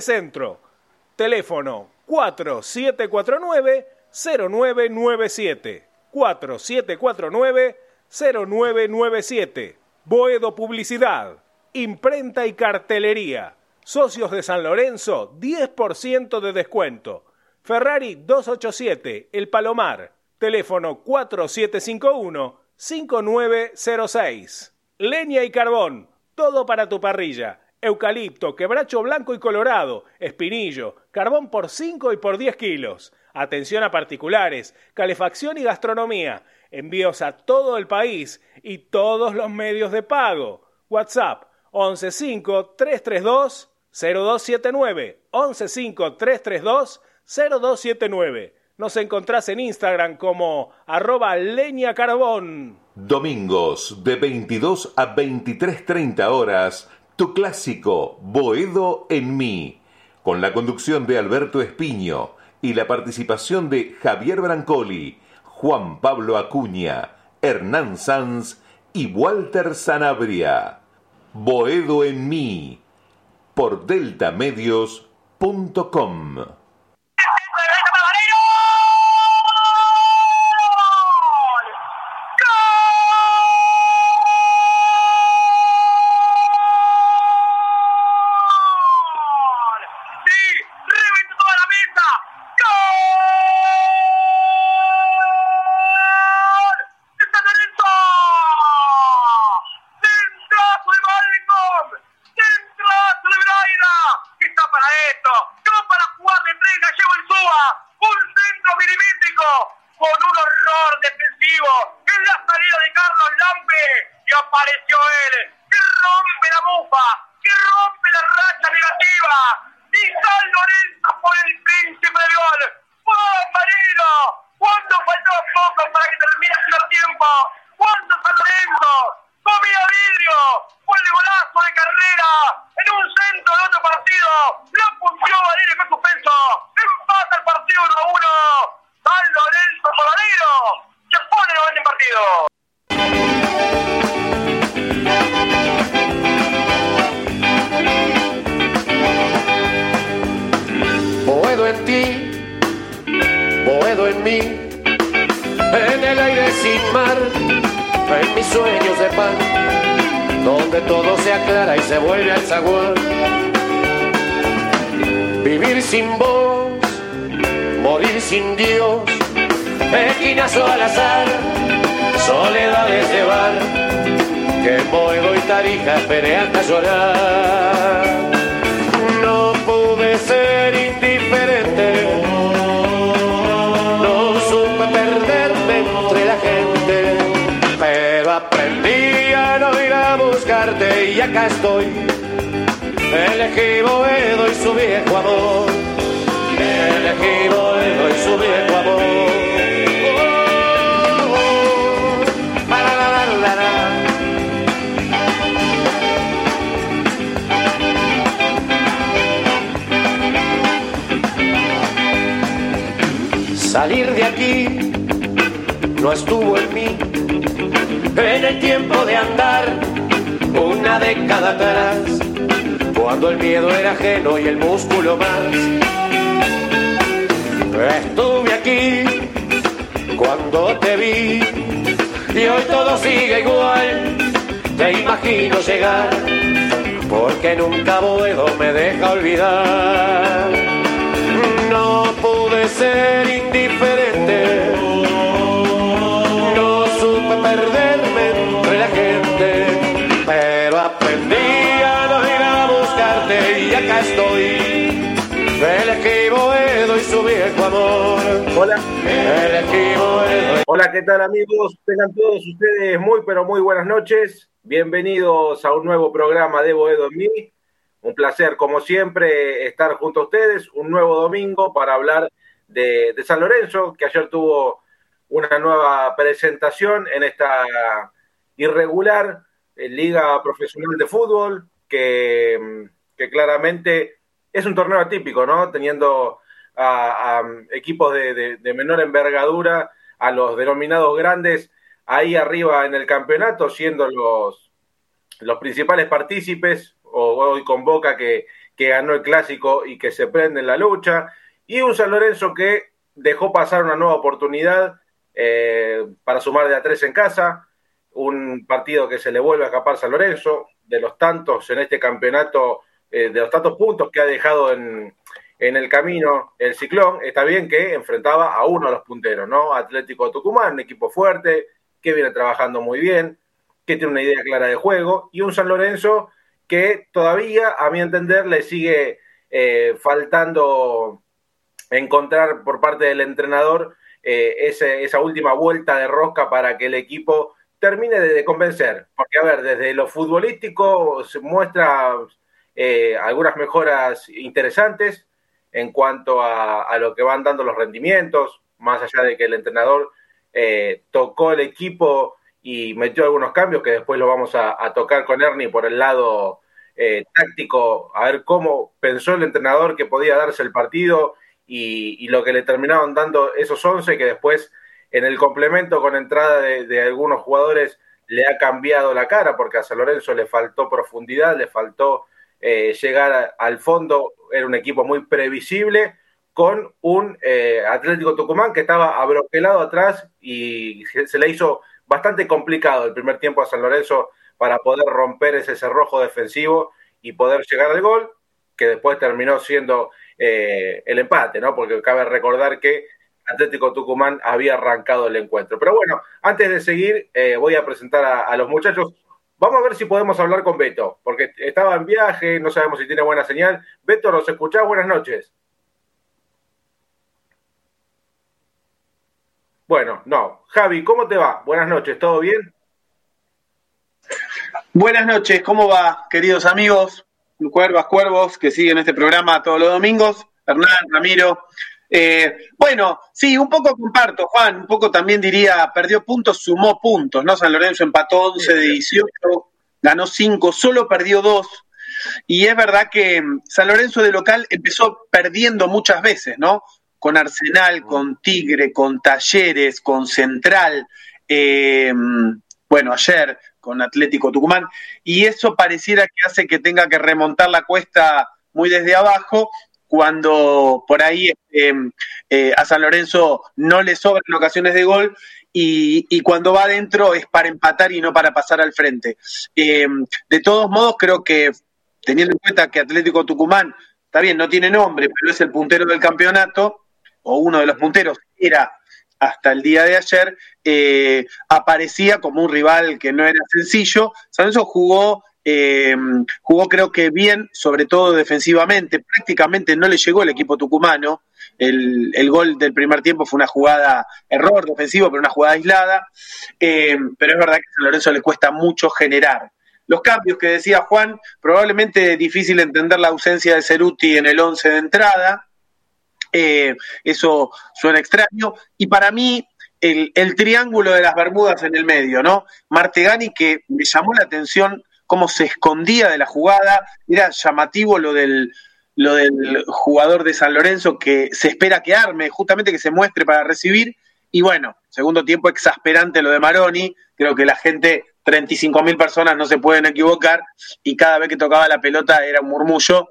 Centro. Teléfono 4749-0997. 4749-0997. Boedo Publicidad. Imprenta y cartelería. Socios de San Lorenzo, 10% de descuento. Ferrari 287, El Palomar. Teléfono 4751-5906. Leña y carbón. Todo para tu parrilla. Eucalipto, quebracho blanco y colorado, espinillo, carbón por 5 y por 10 kilos. Atención a particulares, calefacción y gastronomía. Envíos a todo el país y todos los medios de pago. WhatsApp 115-332-0279. 115-332-0279. Nos encontrás en Instagram como arroba leña carbón. Domingos de 22 a 23.30 horas, tu clásico Boedo en mí, con la conducción de Alberto Espiño y la participación de Javier Brancoli, Juan Pablo Acuña, Hernán Sanz y Walter Sanabria. Boedo en mí por deltamedios.com. morir sin Dios, esquinazo al azar, soledades de bar, que Boedo y Tarija esperé hasta llorar. No pude ser indiferente, no supe perderme entre la gente, pero aprendí a no ir a buscarte y acá estoy. Elegí Boedo y su viejo amor. Salir de aquí no estuvo en mí. En el tiempo de andar una década atrás, cuando el miedo era ajeno y el músculo más. Estuve aquí cuando te vi y hoy todo sigue igual. Te imagino llegar porque nunca puedo me deja olvidar. No pude ser indiferente todos ustedes muy, pero muy buenas noches. Bienvenidos a un nuevo programa de Boedo en mí. Un placer, como siempre, estar junto a ustedes. Un nuevo domingo para hablar de, San Lorenzo, que ayer tuvo una nueva presentación en esta irregular eh, Liga Profesional de Fútbol, que, claramente es un torneo atípico, ¿no? Teniendo a, equipos de, de menor envergadura, a los denominados grandes ahí arriba en el campeonato, siendo los, los principales partícipes, o hoy con Boca que, que ganó el clásico y que se prende en la lucha, y un San Lorenzo que dejó pasar una nueva oportunidad eh, para sumar de a tres en casa, un partido que se le vuelve a escapar San Lorenzo, de los tantos en este campeonato, eh, de los tantos puntos que ha dejado en, en el camino el Ciclón, está bien que enfrentaba a uno de los punteros, ¿no? Atlético Tucumán, un equipo fuerte, que viene trabajando muy bien, que tiene una idea clara de juego, y un San Lorenzo que todavía, a mi entender, le sigue eh, faltando encontrar por parte del entrenador eh, esa última vuelta de rosca para que el equipo termine de, convencer. Porque, a ver, desde lo futbolístico se muestra eh, algunas mejoras interesantes en cuanto a, lo que van dando los rendimientos, más allá de que el entrenador tocó el equipo y metió algunos cambios que después lo vamos a, tocar con Ernie por el lado eh, táctico, a ver cómo pensó el entrenador que podía darse el partido y, lo que le terminaron dando esos 11 que después en el complemento con entrada de, algunos jugadores le ha cambiado la cara porque a San Lorenzo le faltó profundidad, le faltó eh, llegar al fondo, era un equipo muy previsible con un eh, Atlético Tucumán que estaba abroquelado atrás y se le hizo bastante complicado el primer tiempo a San Lorenzo para poder romper ese cerrojo defensivo y poder llegar al gol, que después terminó siendo eh, el empate, ¿no? Porque cabe recordar que Atlético Tucumán había arrancado el encuentro. Pero bueno, antes de seguir, eh, voy a presentar a, los muchachos. Vamos a ver si podemos hablar con Beto, porque estaba en viaje, no sabemos si tiene buena señal. Beto, ¿nos escuchás? Buenas noches. Bueno, no. Javi, ¿cómo te va? Buenas noches, ¿todo bien? Buenas noches, ¿cómo va, queridos amigos? Cuervas, cuervos, que siguen este programa todos los domingos. Hernán, Ramiro. Eh, bueno, sí, un poco comparto, Juan, un poco también diría, perdió puntos, sumó puntos, ¿no? San Lorenzo empató 11 de 18, ganó 5, solo perdió 2. Y es verdad que San Lorenzo de local empezó perdiendo muchas veces, ¿no? con Arsenal, con Tigre, con Talleres, con Central, eh, bueno, ayer con Atlético Tucumán, y eso pareciera que hace que tenga que remontar la cuesta muy desde abajo, cuando por ahí este, eh, a San Lorenzo no le sobran ocasiones de gol y, cuando va adentro es para empatar y no para pasar al frente. Eh, de todos modos, creo que teniendo en cuenta que Atlético Tucumán, está bien, no tiene nombre, pero es el puntero del campeonato, o uno de los punteros era hasta el día de ayer, eh, aparecía como un rival que no era sencillo. San Lorenzo jugó, eh, jugó creo que bien, sobre todo defensivamente. Prácticamente no le llegó el equipo tucumano. El, gol del primer tiempo fue una jugada, error defensivo, pero una jugada aislada. Eh, pero es verdad que a San Lorenzo le cuesta mucho generar. Los cambios que decía Juan, probablemente difícil entender la ausencia de Ceruti en el 11 de entrada. Eh, eso suena extraño. Y para mí, el, triángulo de las Bermudas en el medio, ¿no? Martegani que me llamó la atención cómo se escondía de la jugada, era llamativo lo del, lo del jugador de San Lorenzo que se espera que arme, justamente que se muestre para recibir. Y bueno, segundo tiempo exasperante lo de Maroni, creo que la gente, 35 mil personas no se pueden equivocar y cada vez que tocaba la pelota era un murmullo.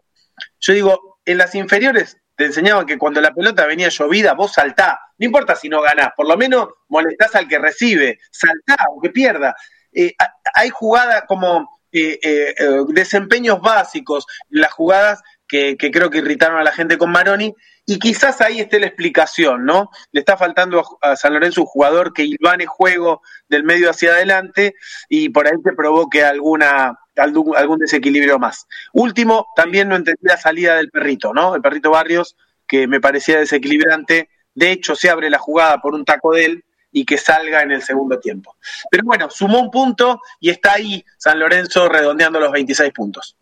Yo digo, en las inferiores te enseñaban que cuando la pelota venía llovida, vos saltá. No importa si no ganás, por lo menos molestás al que recibe. Saltá, aunque pierda. Eh, hay jugadas como eh, eh, desempeños básicos, las jugadas que, creo que irritaron a la gente con Maroni, y quizás ahí esté la explicación, ¿no? Le está faltando a, San Lorenzo un jugador que ilvane juego del medio hacia adelante y por ahí te provoque alguna algún, desequilibrio más. Último, también no entendí la salida del perrito, ¿no? El perrito Barrios, que me parecía desequilibrante. De hecho, se abre la jugada por un taco de él y que salga en el segundo tiempo. Pero bueno, sumó un punto y está ahí San Lorenzo redondeando los 26 puntos.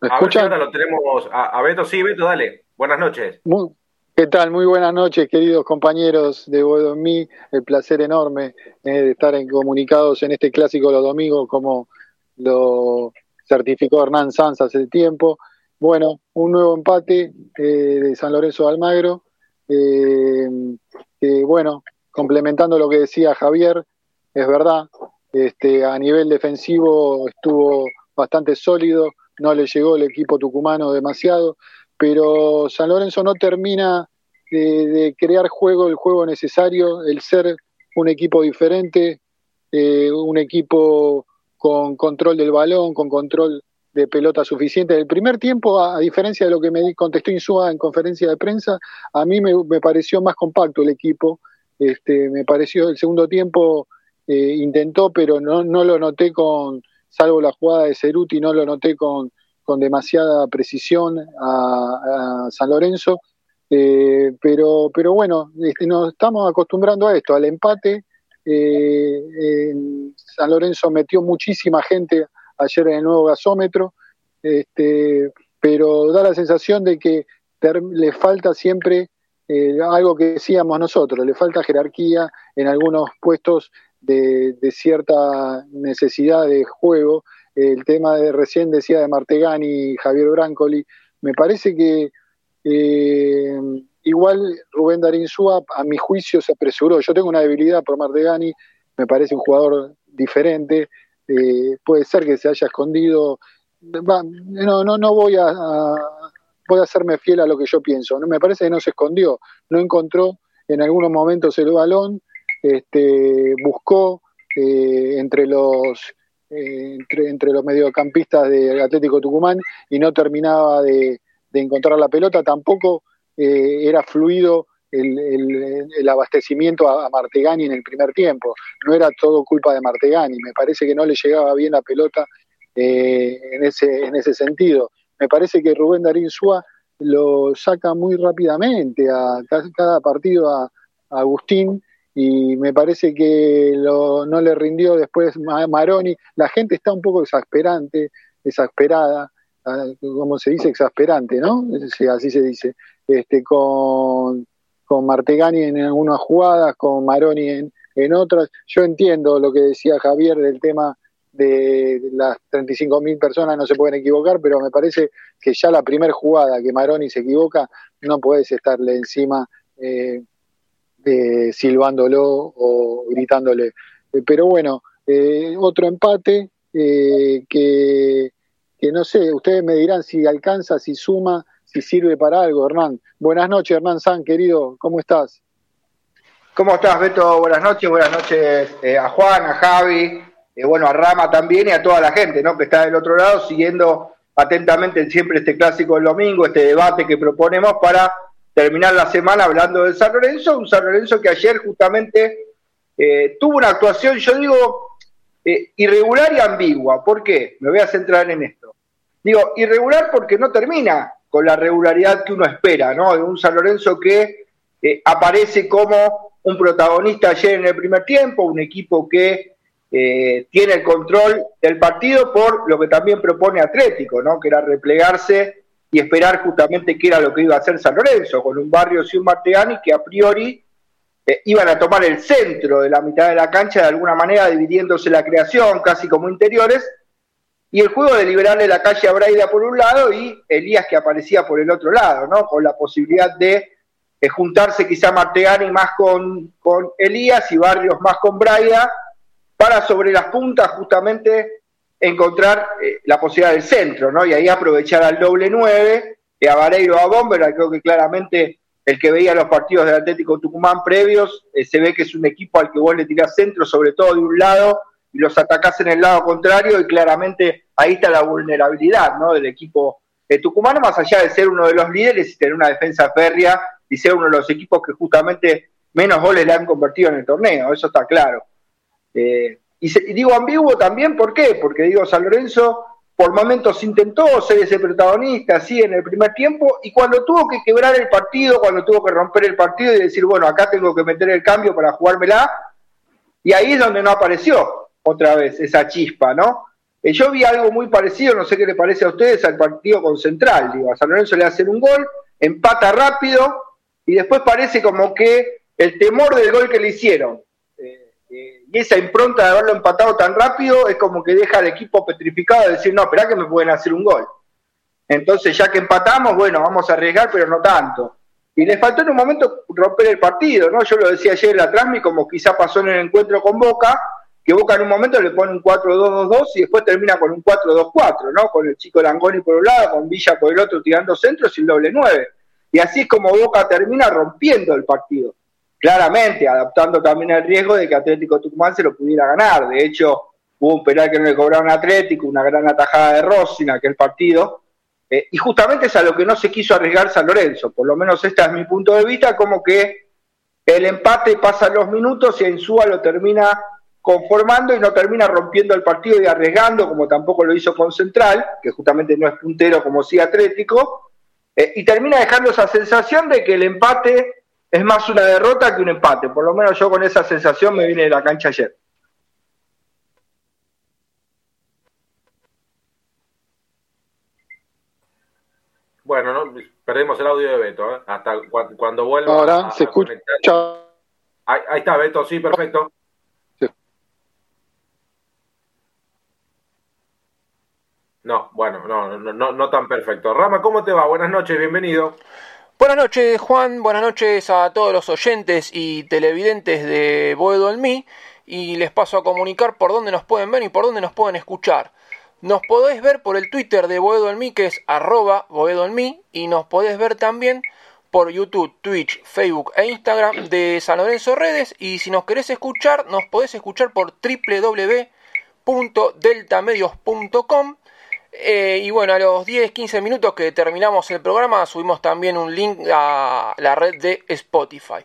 ¿Me escuchan? Ahora lo tenemos a, Beto. Sí, Beto, dale. Buenas noches. ¿Qué tal? Muy buenas noches, queridos compañeros de Boedo en mí. El placer enorme eh, de estar en, comunicados en este clásico los domingos, como lo certificó Hernán Sanz hace tiempo. Bueno, un nuevo empate eh, de San Lorenzo de Almagro. Eh, bueno, complementando lo que decía Javier, es verdad, este, a nivel defensivo estuvo bastante sólido, no le llegó el equipo tucumano demasiado, pero San Lorenzo no termina de, crear juego, el juego necesario, el ser un equipo diferente, eh, un equipo con control del balón, con control de pelota suficiente. El primer tiempo, a, diferencia de lo que me contestó Insúa en conferencia de prensa, a mí me, pareció más compacto el equipo. Este, me pareció el segundo tiempo eh, intentó, pero no, no lo noté con, salvo la jugada de Ceruti, no lo noté con, con demasiada precisión a, San Lorenzo. Eh, pero, pero bueno, este, nos estamos acostumbrando a esto, al empate. Eh, San Lorenzo metió muchísima gente ayer en el nuevo gasómetro, este, pero da la sensación de que le falta siempre eh, algo que decíamos nosotros, le falta jerarquía en algunos puestos de, cierta necesidad de juego. El tema de recién decía de Martegani y Javier Brancoli, me parece que eh, igual Rubén Darín Suárez a mi juicio se apresuró. Yo tengo una debilidad por Martegani, me parece un jugador diferente, eh, puede ser que se haya escondido. no, no, no voy a, voy a hacerme fiel a lo que yo pienso. Me parece que no se escondió, no encontró en algunos momentos el balón, este, buscó eh, entre los eh, entre, los mediocampistas del Atlético Tucumán y no terminaba de, encontrar la pelota, tampoco era fluido el, abastecimiento a, Martegani en el primer tiempo. No era todo culpa de Martegani, me parece que no le llegaba bien la pelota eh, en, ese, en ese sentido. Me parece que Rubén Darín Súa lo saca muy rápidamente a cada partido a, Agustín y me parece que no le rindió después Maroni. La gente está un poco exasperante, exasperada, ah, como se dice, exasperante, ¿no? así se dice, este, con, con Martegani en algunas jugadas, con Maroni en, en otras. Yo entiendo lo que decía Javier del tema de las 35.000 personas no se pueden equivocar, pero me parece que ya la primera jugada que Maroni se equivoca, no puedes estarle encima eh, silbándolo o gritándole. Eh, pero bueno, eh, otro empate eh, que, que no sé, ustedes me dirán si alcanza, si suma si sirve para algo, Hernán. Buenas noches, Hernán San, querido, ¿cómo estás? ¿Cómo estás, Beto? Buenas noches, buenas noches eh, a Juan, a Javi, eh, bueno, a Rama también y a toda la gente, ¿no? Que está del otro lado siguiendo atentamente siempre este clásico del domingo, este debate que proponemos para terminar la semana hablando del San Lorenzo, un San Lorenzo que ayer justamente eh, tuvo una actuación, yo digo, irregular y ambigua. ¿Por qué? Me voy a centrar en esto. Digo, irregular porque no termina con la regularidad que uno espera, ¿no? De un San Lorenzo que eh, aparece como un protagonista ayer en el primer tiempo, un equipo que eh, tiene el control del partido por lo que también propone Atlético, ¿no? Que era replegarse y esperar justamente qué era lo que iba a hacer San Lorenzo, con un barrio y un Martegani que a priori eh, iban a tomar el centro de la mitad de la cancha de alguna manera, dividiéndose la creación casi como interiores, y el juego de liberarle la calle a Braida por un lado y Elías que aparecía por el otro lado, ¿no? Con la posibilidad de, juntarse quizá Martegani más con, con, Elías y Barrios más con Braida, para sobre las puntas justamente encontrar eh, la posibilidad del centro, ¿no? Y ahí aprovechar al doble nueve, a Vareiro a Bomber, creo que claramente el que veía los partidos del Atlético Tucumán previos, eh, se ve que es un equipo al que vos le tirás centro, sobre todo de un lado, y los atacás en el lado contrario y claramente ahí está la vulnerabilidad ¿no? del equipo de tucumano, más allá de ser uno de los líderes y tener una defensa férrea y ser uno de los equipos que justamente menos goles le han convertido en el torneo, eso está claro. Eh, y, digo ambiguo también, ¿por qué? Porque digo, San Lorenzo por momentos intentó ser ese protagonista, así en el primer tiempo, y cuando tuvo que quebrar el partido, cuando tuvo que romper el partido y decir, bueno, acá tengo que meter el cambio para jugármela, y ahí es donde no apareció otra vez esa chispa, ¿no? Eh, yo vi algo muy parecido, no sé qué le parece a ustedes, al partido con Central. Digo, a San Lorenzo le hacen un gol, empata rápido y después parece como que el temor del gol que le hicieron eh, eh, y esa impronta de haberlo empatado tan rápido es como que deja al equipo petrificado de decir, no, espera que me pueden hacer un gol. Entonces, ya que empatamos, bueno, vamos a arriesgar, pero no tanto. Y le faltó en un momento romper el partido, ¿no? Yo lo decía ayer en la Transmi, como quizá pasó en el encuentro con Boca, que Boca en un momento le pone un 4-2-2-2 y después termina con un 4-2-4, ¿no? Con el chico Langoni por un lado, con Villa por el otro tirando centros y el doble 9. Y así es como Boca termina rompiendo el partido. Claramente, adaptando también el riesgo de que Atlético Tucumán se lo pudiera ganar. De hecho, hubo un penal que no le cobraron a Atlético, una gran atajada de Rossi en aquel partido. Eh, y justamente es a lo que no se quiso arriesgar San Lorenzo. Por lo menos este es mi punto de vista, como que el empate pasa los minutos y Insúa lo termina conformando y no termina rompiendo el partido y arriesgando, como tampoco lo hizo con Central, que justamente no es puntero como sí Atlético, eh, y termina dejando esa sensación de que el empate es más una derrota que un empate. Por lo menos yo con esa sensación me vine de la cancha ayer. Bueno, ¿no? perdemos el audio de Beto, ¿eh? hasta cuando vuelva. Ahora se escucha. Ahí, ahí, está, Beto, sí, perfecto. No, bueno, no, no, no, no tan perfecto. Rama, ¿cómo te va? Buenas noches, bienvenido. Buenas noches, Juan. Buenas noches a todos los oyentes y televidentes de Boedo en. Y les paso a comunicar por dónde nos pueden ver y por dónde nos pueden escuchar. Nos podéis ver por el Twitter de Boedo en que es arroba Boedo en. Y nos podéis ver también por YouTube, Twitch, Facebook e Instagram de San Lorenzo Redes. Y si nos querés escuchar, nos podés escuchar por www.deltamedios.com eh, y bueno, a los 10-15 minutos que terminamos el programa subimos también un link a la red de Spotify.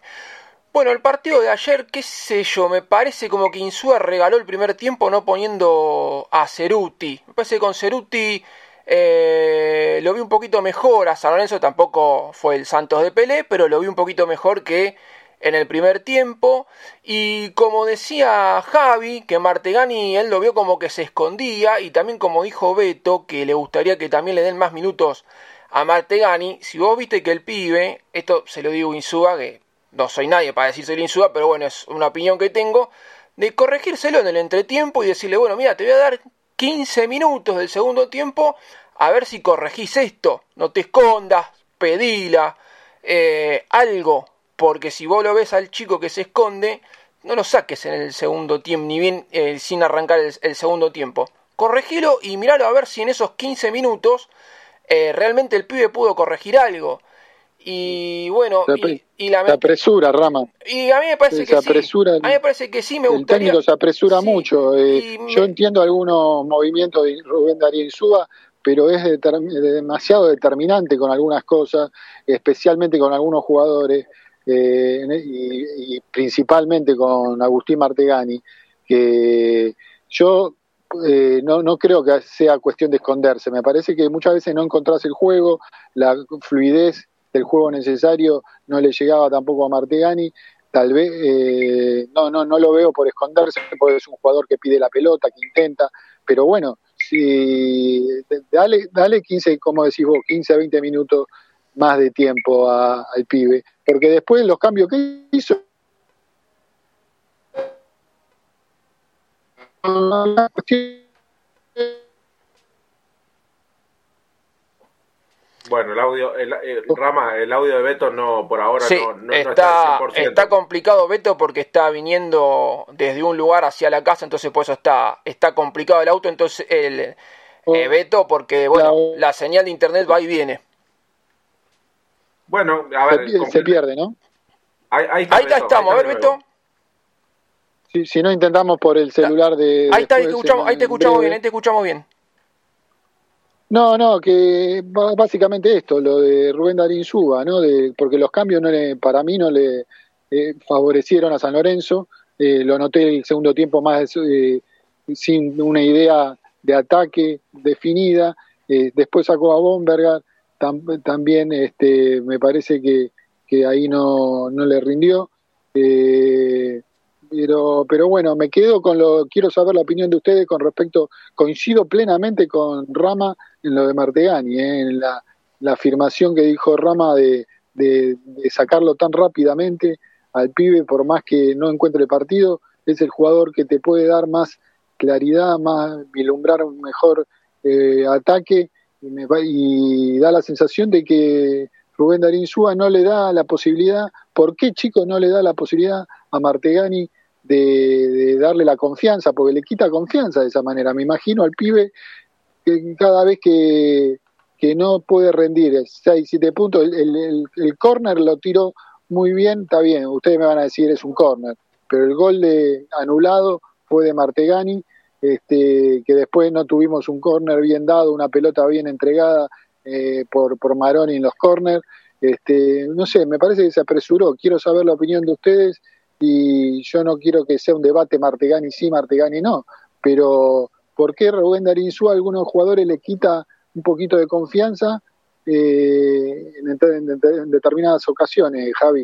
Bueno, el partido de ayer, qué sé yo, me parece como que Insúa regaló el primer tiempo no poniendo a Ceruti. Me parece que con Ceruti eh, lo vi un poquito mejor. A San Lorenzo tampoco fue el Santos de Pelé, pero lo vi un poquito mejor que en el primer tiempo. Y como decía Javi, que Martegani él lo vio como que se escondía. Y también como dijo Beto, que le gustaría que también le den más minutos a Martegani. Si vos viste que el pibe, esto se lo digo Insúa, que no soy nadie para decirse Insúa, pero bueno, es una opinión que tengo. De corregírselo en el entretiempo y decirle, bueno, mira, te voy a dar 15 minutos del segundo tiempo a ver si corregís esto. No te escondas, pedila, eh, algo, porque si vos lo ves al chico que se esconde, no lo saques en el segundo tiempo, ni bien eh, sin arrancar el, segundo tiempo. Corregilo y miralo a ver si en esos 15 minutos eh, realmente el pibe pudo corregir algo. Y bueno, y, la se apresura, Rama. Y a mí me parece que sí. A mí me parece que sí, me el gustaría. técnico se apresura mucho. Eh, yo entiendo algunos movimientos de Rubén Darío Insúa, pero es demasiado determinante con algunas cosas, especialmente con algunos jugadores eh, y, principalmente con Agustín Martegani, que yo eh, no, no creo que sea cuestión de esconderse, me parece que muchas veces no encontrás el juego, la fluidez del juego necesario no le llegaba tampoco a Martegani, tal vez eh, no, no, no lo veo por esconderse, porque es un jugador que pide la pelota, que intenta, pero bueno, si dale, dale 15, como decís vos, 15 a 20 minutos más de tiempo al pibe, porque después los cambios que hizo Bueno, el audio, el, Rama, el audio de Beto no, por ahora no, está, está, complicado Beto porque está viniendo desde un lugar hacia la casa, entonces por eso está, está complicado el auto, entonces el eh, oh. Beto porque bueno, la señal de internet va y viene. Bueno, a ver. Se, pierde, ¿no? Ahí, estamos, a ver, Beto. Si, no intentamos por el celular de. Ahí, está, ahí te escuchamos, ahí te escuchamos bien, ahí te escuchamos bien. No, no, que básicamente esto, lo de Rubén Darín Suba, ¿no? De, porque los cambios no le, para mí no le eh, favorecieron a San Lorenzo. Eh, lo noté el segundo tiempo más eh, sin una idea de ataque definida. después sacó a También este, me parece que, que ahí no, no, le rindió. Eh, pero, pero bueno, me quedo con lo, quiero saber la opinión de ustedes con respecto, coincido plenamente con Rama en lo de Martegani, eh, en la, la, afirmación que dijo Rama de, de, sacarlo tan rápidamente al pibe, por más que no encuentre partido, es el jugador que te puede dar más claridad, más vislumbrar un mejor eh, ataque y, da la sensación de que Rubén Darín Súa no le da la posibilidad, ¿por qué chico no le da la posibilidad a Martegani de, darle la confianza, porque le quita confianza de esa manera. Me imagino al pibe que cada vez que, que no puede rendir 6, 7 puntos, el, el, el, corner lo tiró muy bien, está bien, ustedes me van a decir es un corner, pero el gol de anulado fue de Martegani, este, que después no tuvimos un corner bien dado, una pelota bien entregada eh, por, por Maroni en los corners. Este, no sé, me parece que se apresuró. Quiero saber la opinión de ustedes y yo no quiero que sea un debate Martegani sí, Martegani no, pero ¿por qué Rubén Darín a algunos jugadores le quita un poquito de confianza eh, en, determinadas ocasiones, Javi?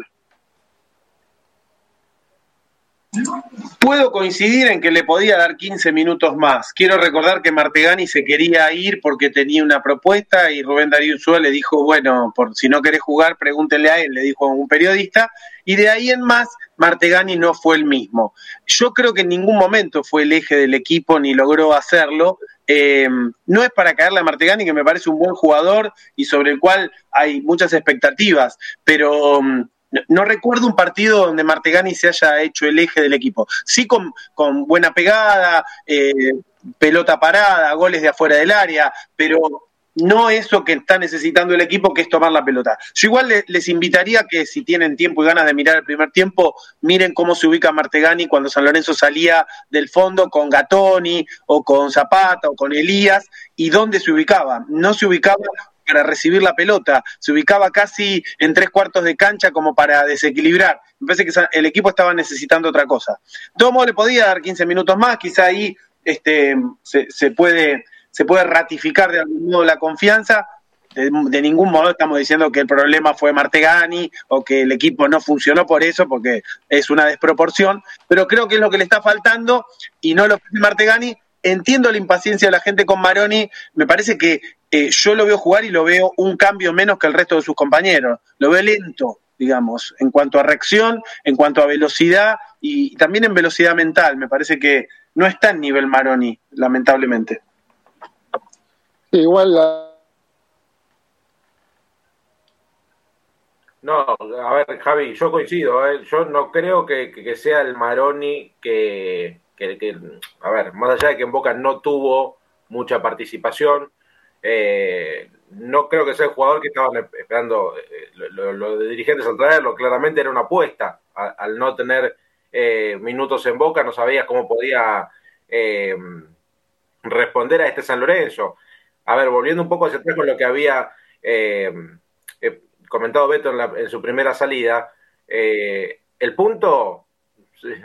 Puedo coincidir en que le podía dar 15 minutos más. Quiero recordar que Martegani se quería ir porque tenía una propuesta y Rubén Darío Ursúa le dijo, bueno, por si no querés jugar, pregúntele a él, le dijo a un periodista, y de ahí en más Martegani no fue el mismo. Yo creo que en ningún momento fue el eje del equipo ni logró hacerlo. Eh, no es para caerle a Martegani, que me parece un buen jugador y sobre el cual hay muchas expectativas, pero mm, no, recuerdo un partido donde Martegani se haya hecho el eje del equipo. Sí con, buena pegada, eh, pelota parada, goles de afuera del área, pero no eso que está necesitando el equipo, que es tomar la pelota. Yo igual les, invitaría que si tienen tiempo y ganas de mirar el primer tiempo, miren cómo se ubica Martegani cuando San Lorenzo salía del fondo con Gatoni o con Zapata o con Elías y dónde se ubicaba. No se ubicaba para recibir la pelota, se ubicaba casi en tres cuartos de cancha como para desequilibrar. Me parece que el equipo estaba necesitando otra cosa. De modo, le podía dar 15 minutos más, quizá ahí este, se, puede, se puede ratificar de algún modo la confianza. De, ningún modo estamos diciendo que el problema fue Martegani o que el equipo no funcionó por eso, porque es una desproporción, pero creo que es lo que le está faltando y no lo Martegani. Entiendo la impaciencia de la gente con Maroni, me parece que eh, yo lo veo jugar y lo veo un cambio menos que el resto de sus compañeros. Lo veo lento, digamos, en cuanto a reacción, en cuanto a velocidad y, también en velocidad mental. Me parece que no está en nivel Maroni, lamentablemente. igual No, a ver, Javi, yo coincido. ¿eh? Yo no creo que, sea el Maroni que, que, a ver, más allá de que en Boca no tuvo mucha participación, eh, no creo que sea el jugador que estaban esperando eh, los dirigentes al traerlo. Claramente era una apuesta. al no tener eh, minutos en boca, no sabías cómo podía responder a este San Lorenzo. A ver, volviendo un poco hacia atrás con lo que había comentado Beto en, su primera salida, el punto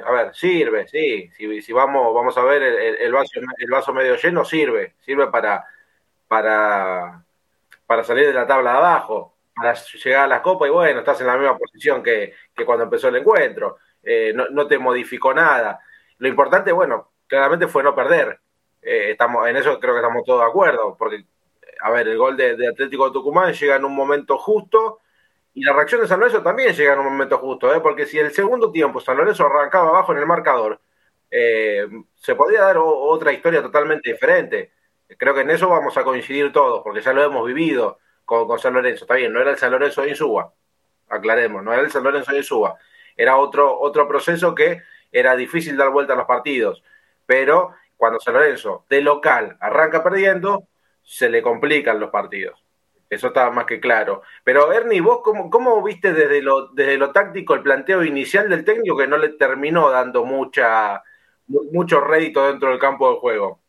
a ver, sirve, sí. Si, vamos, vamos a ver el, vaso, el vaso medio lleno, sirve. Sirve para, para, para salir de la tabla de abajo, para llegar a la copa y bueno, estás en la misma posición que, cuando empezó el encuentro, eh, no, te modificó nada. Lo importante, bueno, claramente fue no perder. Eh, estamos, en eso creo que estamos todos de acuerdo, porque, a ver, el gol de, Atlético de Tucumán llega en un momento justo y la reacción de San Lorenzo también llega en un momento justo, ¿eh? porque si el segundo tiempo San Lorenzo arrancaba abajo en el marcador, se podría dar otra historia totalmente diferente. Creo que en eso vamos a coincidir todos, porque ya lo hemos vivido con, San Lorenzo. Está bien, no era el San Lorenzo de Insúa, aclaremos, no era el San Lorenzo de Insúa. Era otro, otro proceso que era difícil dar vuelta a los partidos. Pero cuando San Lorenzo de local arranca perdiendo, se le complican los partidos. Eso está más que claro. Pero Ernie, vos cómo, cómo viste desde lo, desde lo táctico el planteo inicial del técnico que no le terminó dando mucha, mucho rédito dentro del campo de juego?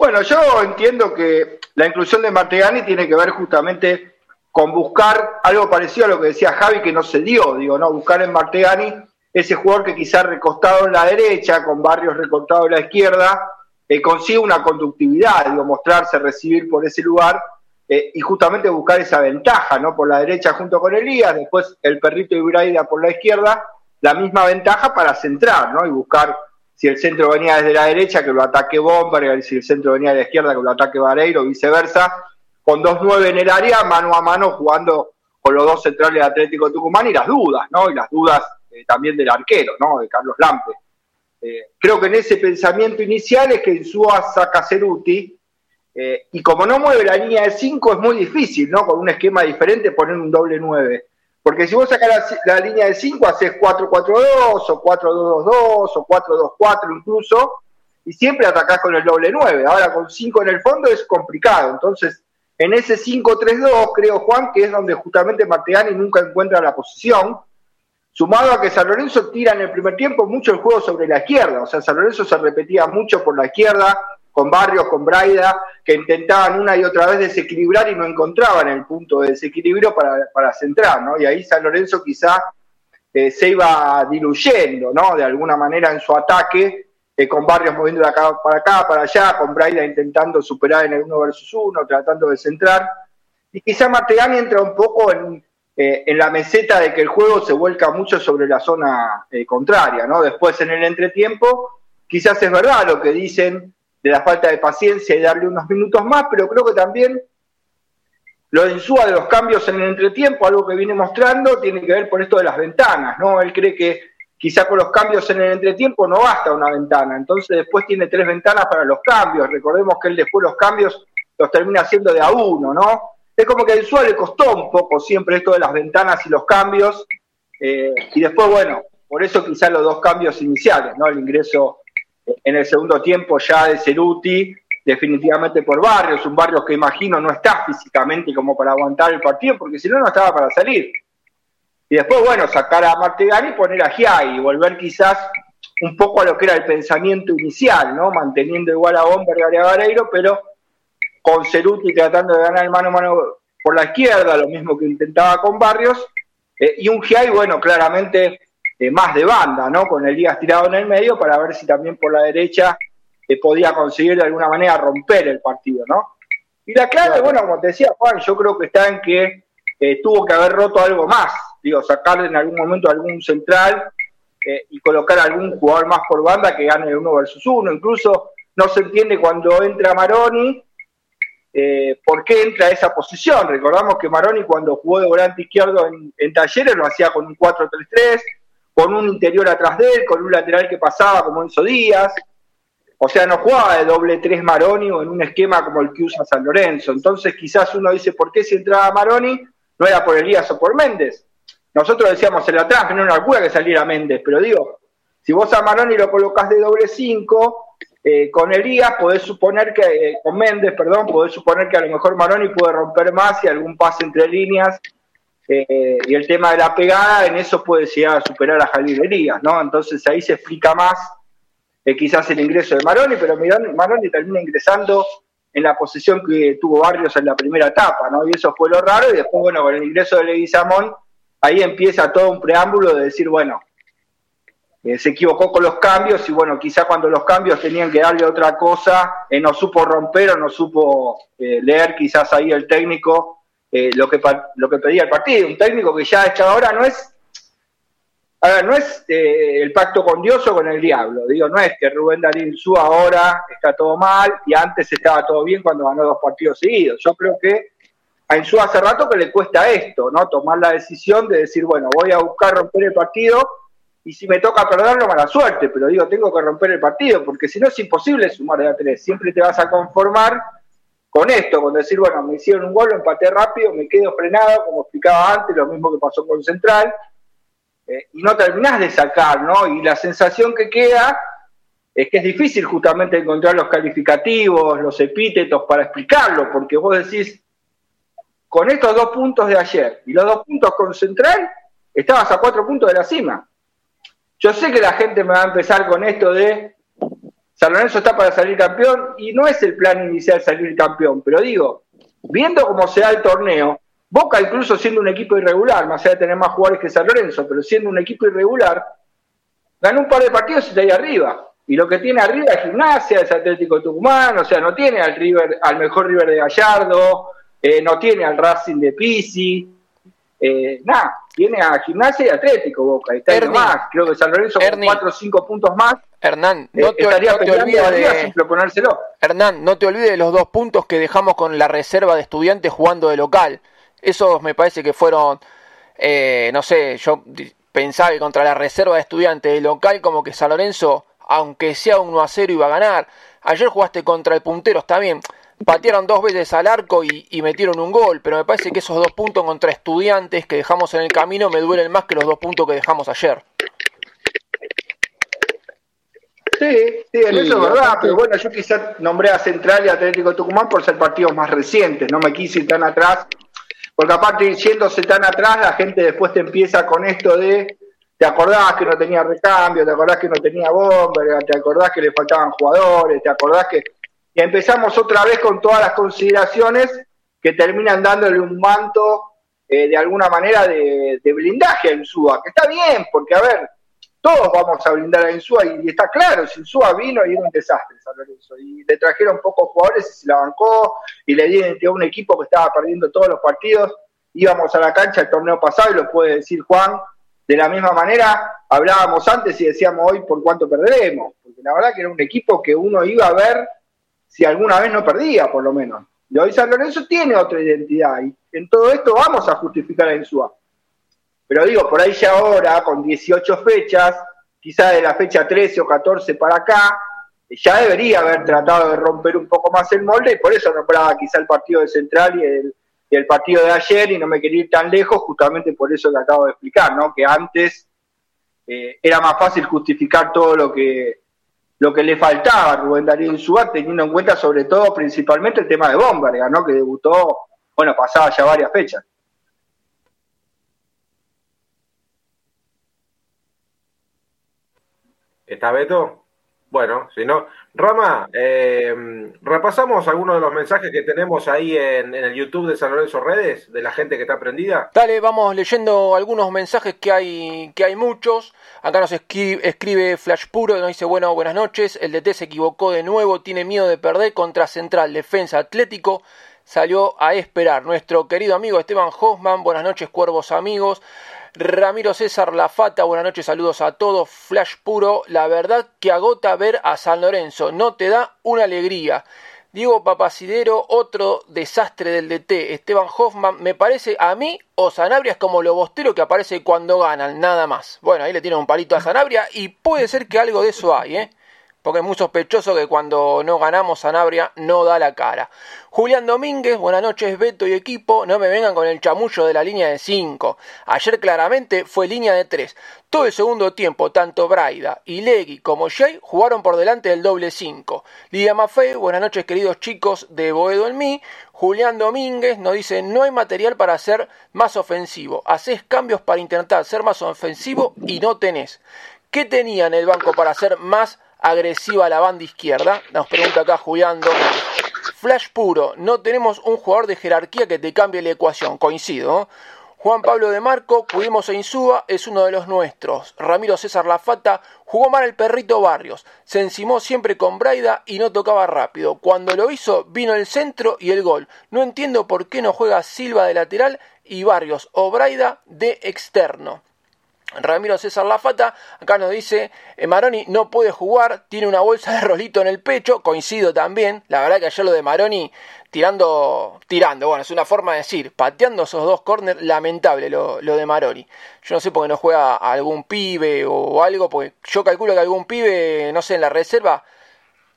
Bueno, yo entiendo que la inclusión de Martegani tiene que ver justamente con buscar algo parecido a lo que decía Javi, que no se dio, digo, ¿no? Buscar en Martegani ese jugador que quizás recostado en la derecha, con barrios recortados en la izquierda, eh, consigue una conductividad, digo, mostrarse, recibir por ese lugar eh, y justamente buscar esa ventaja, ¿no? Por la derecha junto con Elías, después el perrito y Braida por la izquierda, la misma ventaja para centrar, ¿no? Y buscar si el centro venía desde la derecha, que lo ataque Bomber, si el centro venía de la izquierda, que lo ataque Vareiro, viceversa, con dos nueve en el área, mano a mano, jugando con los dos centrales de Atlético Tucumán y las dudas, ¿no? Y las dudas eh, también del arquero, ¿no? De Carlos Lampe. Eh, creo que en ese pensamiento inicial es que Insúa saca Ceruti, eh, y como no mueve la línea de 5 es muy difícil, ¿no? Con un esquema diferente poner un doble 9. Porque si vos sacás la, línea de 5, haces 4-4-2 o 4-2-2-2 o 4-2-4 incluso, y siempre atacás con el doble 9. Ahora con 5 en el fondo es complicado. Entonces, en ese 5-3-2, creo, Juan, que es donde justamente Martegani nunca encuentra la posición, sumado a que San Lorenzo tira en el primer tiempo mucho el juego sobre la izquierda. O sea, San Lorenzo se repetía mucho por la izquierda, con Barrios, con Braida, que intentaban una y otra vez desequilibrar y no encontraban el punto de desequilibrio para, para centrar, ¿no? Y ahí San Lorenzo quizá eh, se iba diluyendo, ¿no? De alguna manera en su ataque, eh, con Barrios moviendo de acá para acá, para allá, con Braida intentando superar en el uno versus uno, tratando de centrar. Y quizá Mateani entra un poco en, eh, en la meseta de que el juego se vuelca mucho sobre la zona contraria, ¿no? Después en el entretiempo, quizás es verdad lo que dicen de la falta de paciencia y darle unos minutos más, pero creo que también lo de Insúa de los cambios en el entretiempo, algo que viene mostrando, tiene que ver por esto de las ventanas, ¿no? Él cree que quizá con los cambios en el entretiempo no basta una ventana, entonces después tiene tres ventanas para los cambios, recordemos que él después los cambios los termina haciendo de a uno, ¿no? Es como que a Insúa le costó un poco siempre esto de las ventanas y los cambios, eh, y después, bueno, por eso quizá los dos cambios iniciales, ¿no? El ingreso en el segundo tiempo ya de Ceruti, definitivamente por Barrios, un Barrios que imagino no está físicamente como para aguantar el partido, porque si no, no estaba para salir. Y después, bueno, sacar a Martegani y poner a Giai y volver quizás un poco a lo que era el pensamiento inicial, ¿no? Manteniendo igual a Bomberg y a Vareiro, pero con Ceruti tratando de ganar mano a mano por la izquierda, lo mismo que intentaba con Barrios, eh, y un Giai, bueno, claramente eh, más de banda, ¿no? Con Elías tirado en el medio para ver si también por la derecha eh, podía conseguir de alguna manera romper el partido, ¿no? Y la clave, bueno, como te decía Juan, yo creo que está en que eh, tuvo que haber roto algo más, digo, sacarle en algún momento algún central y colocar algún jugador más por banda que gane el uno versus uno, incluso no se entiende cuando entra Maroni, por qué entra a esa posición. Recordamos que Maroni cuando jugó de volante izquierdo en, en Talleres lo hacía con un 4-3-3, con un interior atrás de él, con un lateral que pasaba como Enzo Díaz. O sea, no jugaba de doble tres Maroni o en un esquema como el que usa San Lorenzo. Entonces quizás uno dice, ¿por qué si entraba Maroni no era por Elías o por Méndez? Nosotros decíamos en la atrás no era locura que saliera Méndez, pero digo, si vos a Maroni lo colocas de doble cinco, eh, con Elías podés suponer que, eh, con Méndez, perdón, podés suponer que a lo mejor Maroni puede romper más y algún pase entre líneas eh, y el tema de la pegada, en eso puede llegar superar a Jalil ¿no? Entonces ahí se explica más eh, quizás el ingreso de Maroni, pero Maroni termina ingresando en la posición que tuvo Barrios en la primera etapa, ¿no? Y eso fue lo raro, y después, bueno, con el ingreso de Leguizamón, ahí empieza todo un preámbulo de decir, bueno, eh, se equivocó con los cambios y bueno, quizá cuando los cambios tenían que darle otra cosa, no supo romper o no supo leer quizás ahí el técnico eh, lo, que, lo que pedía el partido. Un técnico que ya a esta hora no es, a ver, no es eh, el pacto con Dios o con el diablo. Digo, no es que Rubén Darín su ahora está todo mal y antes estaba todo bien cuando ganó dos partidos seguidos. Yo creo que a Insú hace rato que le cuesta esto, ¿no? Tomar la decisión de decir, bueno, voy a buscar romper el partido y si me toca perderlo, mala suerte, pero digo, tengo que romper el partido, porque si no es imposible sumar de a tres, siempre te vas a conformar con esto, con decir, bueno, me hicieron un gol, empaté rápido, me quedo frenado, como explicaba antes, lo mismo que pasó con Central, eh, y no terminás de sacar, ¿no? Y la sensación que queda es que es difícil justamente encontrar los calificativos, los epítetos para explicarlo, porque vos decís, con estos dos puntos de ayer y los dos puntos con Central, estabas a cuatro puntos de la cima. Yo sé que la gente me va a empezar con esto de San Lorenzo está para salir campeón y no es el plan inicial salir campeón, pero digo, viendo cómo se da el torneo, Boca incluso siendo un equipo irregular, más allá de tener más jugadores que San Lorenzo, pero siendo un equipo irregular, ganó un par de partidos y está ahí arriba. Y lo que tiene arriba es Gimnasia, es Atlético Tucumán, o sea, no tiene al River, al mejor River de Gallardo, eh, no tiene al Racing de Pisi, eh, nada, tiene a Gimnasia y Atlético Boca, está más, creo que San Lorenzo con 4 o 5 puntos más Hernán, no eh, te, olvides de... Hernán, no te olvides de los dos puntos que dejamos con la reserva de estudiantes jugando de local. Esos me parece que fueron, eh, no sé, yo pensaba que contra la reserva de estudiantes de local como que San Lorenzo, aunque sea 1 a 0, iba a ganar. Ayer jugaste contra el puntero, está bien. Patearon dos veces al arco y, metieron un gol, pero me parece que esos dos puntos contra estudiantes que dejamos en el camino me duelen más que los dos puntos que dejamos ayer. Sí, sí, en eso es verdad, pero bueno, yo quizás nombré a Central y Atlético Tucumán por ser partidos más recientes, no me quise ir tan atrás, porque aparte yéndose tan atrás, la gente después te empieza con esto de, te acordás que no tenía recambio, te acordás que no tenía bomber, te acordás que le faltaban jugadores, te acordás que... Y empezamos otra vez con todas las consideraciones que terminan dándole un manto eh, de alguna manera de, blindaje a Insúa, que está bien, porque a ver, todos vamos a brindar a Insúa y, está claro, si Insúa vino y era un desastre San Lorenzo y le trajeron pocos jugadores y se la bancó y le dieron a un equipo que estaba perdiendo todos los partidos, íbamos a la cancha el torneo pasado y lo puede decir Juan, de la misma manera hablábamos antes y decíamos hoy por cuánto perderemos, porque la verdad que era un equipo que uno iba a ver si alguna vez no perdía por lo menos. Y hoy San Lorenzo tiene otra identidad y en todo esto vamos a justificar a Insúa pero digo, por ahí ya ahora, con 18 fechas, quizá de la fecha 13 o 14 para acá, ya debería haber tratado de romper un poco más el molde y por eso nombraba quizá el partido de Central y el, el partido de ayer y no me quería ir tan lejos, justamente por eso que acabo de explicar, ¿no? Que antes eh, era más fácil justificar todo lo que lo que le faltaba a Rubén Darío Insúa, teniendo en cuenta sobre todo principalmente el tema de Bomberga, ¿no? Que debutó, bueno, pasaba ya varias fechas. ¿Está Beto? Bueno, si no. Rama, eh, repasamos algunos de los mensajes que tenemos ahí en, el YouTube de San Lorenzo Redes, de la gente que está prendida. Dale, vamos leyendo algunos mensajes que hay, que hay muchos. Acá nos escribe, escribe Flash Puro, nos dice, bueno, buenas noches. El DT se equivocó de nuevo, tiene miedo de perder contra Central Defensa Atlético. Salió a esperar. Nuestro querido amigo Esteban Hoffman, buenas noches, cuervos amigos. Ramiro César Lafata, buenas noches, saludos a todos. Flash puro, la verdad que agota ver a San Lorenzo, no te da una alegría. Diego Papacidero, otro desastre del DT. Esteban Hoffman, me parece a mí o Sanabria es como lo bostero que aparece cuando ganan, nada más. Bueno, ahí le tiene un palito a Sanabria y puede ser que algo de eso hay, ¿eh? Porque es muy sospechoso que cuando no ganamos Sanabria no da la cara. Julián Domínguez, buenas noches Beto y equipo, no me vengan con el chamullo de la línea de 5. Ayer claramente fue línea de 3. Todo el segundo tiempo, tanto Braida y Legui como Jay jugaron por delante del doble 5. Lidia Maffei, buenas noches queridos chicos de Boedo en mí. Julián Domínguez nos dice, no hay material para ser más ofensivo. Haces cambios para intentar ser más ofensivo y no tenés. ¿Qué tenía en el banco para ser más agresiva la banda izquierda. Nos pregunta acá Julián Flash puro, no tenemos un jugador de jerarquía que te cambie la ecuación, coincido. Juan Pablo de Marco, pudimos a Insúa, es uno de los nuestros. Ramiro César Lafata jugó mal el perrito Barrios, se encimó siempre con Braida y no tocaba rápido. Cuando lo hizo, vino el centro y el gol. No entiendo por qué no juega Silva de lateral y Barrios o Braida de externo. Ramiro César Lafata, acá nos dice, eh, Maroni no puede jugar, tiene una bolsa de rolito en el pecho, coincido también, la verdad que ayer lo de Maroni tirando, tirando, bueno, es una forma de decir, pateando esos dos corners, lamentable lo, de Maroni. Yo no sé por qué no juega algún pibe o algo, porque yo calculo que algún pibe, no sé, en la reserva,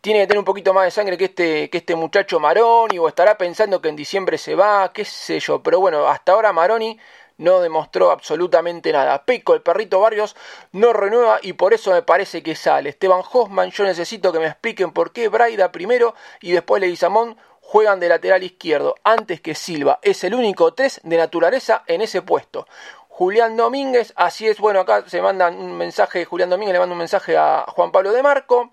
tiene que tener un poquito más de sangre que este, que este muchacho Maroni, o estará pensando que en diciembre se va, qué sé yo, pero bueno, hasta ahora Maroni no demostró absolutamente nada. Pico, el perrito Barrios, no renueva y por eso me parece que sale. Esteban Hoffman, yo necesito que me expliquen por qué Braida primero y después Leguizamón juegan de lateral izquierdo antes que Silva. Es el único test de naturaleza en ese puesto. Julián Domínguez, así es, bueno, acá se manda un mensaje, Julián Domínguez le manda un mensaje a Juan Pablo de Marco.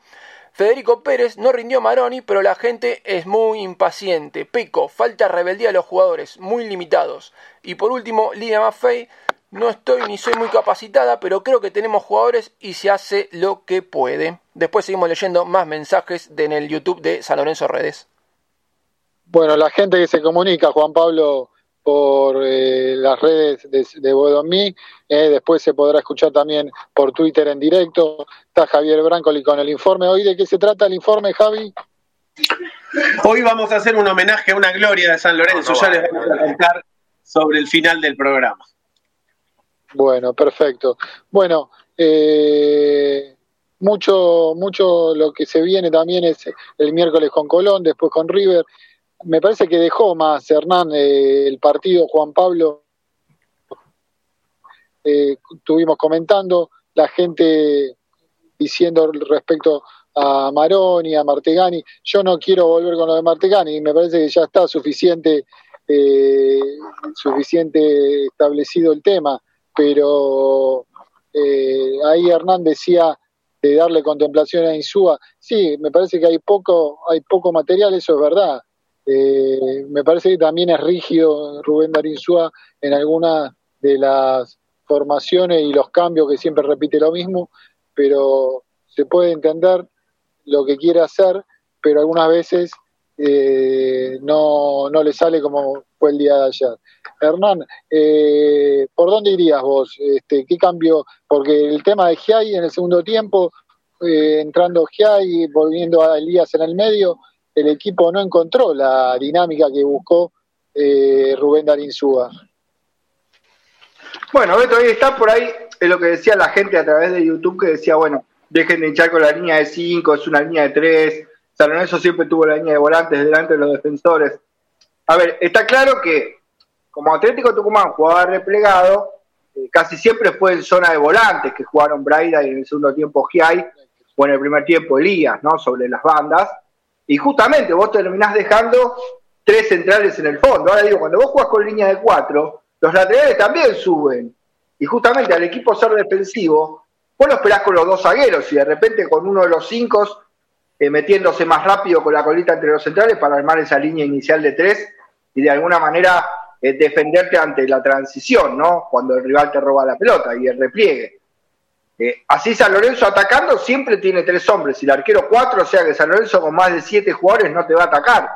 Federico Pérez no rindió Maroni, pero la gente es muy impaciente. Pico, falta rebeldía a los jugadores, muy limitados. Y por último, Lidia Maffei, no estoy ni soy muy capacitada, pero creo que tenemos jugadores y se hace lo que puede. Después seguimos leyendo más mensajes en el YouTube de San Lorenzo Redes. Bueno, la gente que se comunica, Juan Pablo, por eh, las redes de, de Bodomí, eh, después se podrá escuchar también por Twitter en directo. Está Javier Brancoli con el informe. ¿Hoy de qué se trata el informe, Javi? Hoy vamos a hacer un homenaje a una gloria de San Lorenzo. ya les vamos a contar sobre el final del programa. Bueno, perfecto. Bueno, eh, mucho, mucho lo que se viene también es el miércoles con Colón, después con River me parece que dejó más Hernán eh, el partido Juan Pablo. Eh, estuvimos comentando, la gente diciendo respecto a Maroni, a Martegani. Yo no quiero volver con lo de Martegani, me parece que ya está suficiente, eh, suficiente establecido el tema, pero eh, ahí Hernán decía de darle contemplación a Insúa. Sí, me parece que hay poco, hay poco material, eso es verdad. Eh, me parece que también es rígido Rubén Darinsúa en algunas de las formaciones y los cambios que siempre repite lo mismo, pero se puede entender lo que quiere hacer, pero algunas veces eh, no, no le sale como fue el día de ayer. Hernán, eh, ¿por dónde irías vos? Este, ¿Qué cambio? Porque el tema de Giai en el segundo tiempo, eh, entrando Giai, volviendo a Elías en el medio, el equipo no encontró la dinámica que buscó eh, Rubén Darinsúa. Bueno, Beto, ahí está por ahí es lo que decía la gente a través de YouTube, que decía, bueno, dejen de hinchar con la línea de 5, es una línea de 3. San siempre tuvo la línea de volantes delante de los defensores. A ver, está claro que como Atlético Tucumán jugaba replegado, eh, casi siempre fue en zona de volantes que jugaron Braida y en el segundo tiempo Giai, o en el primer tiempo Elías, ¿no? Sobre las bandas. Y justamente vos terminás dejando tres centrales en el fondo. Ahora digo, cuando vos jugás con línea de cuatro, los laterales también suben. Y justamente al equipo ser defensivo, vos lo esperás con los dos zagueros y de repente con uno de los cinco eh, metiéndose más rápido con la colita entre los centrales para armar esa línea inicial de tres y de alguna manera eh, defenderte ante la transición, ¿no? Cuando el rival te roba la pelota y el repliegue. Eh, así San Lorenzo atacando siempre tiene tres hombres y el arquero cuatro, o sea que San Lorenzo con más de siete jugadores no te va a atacar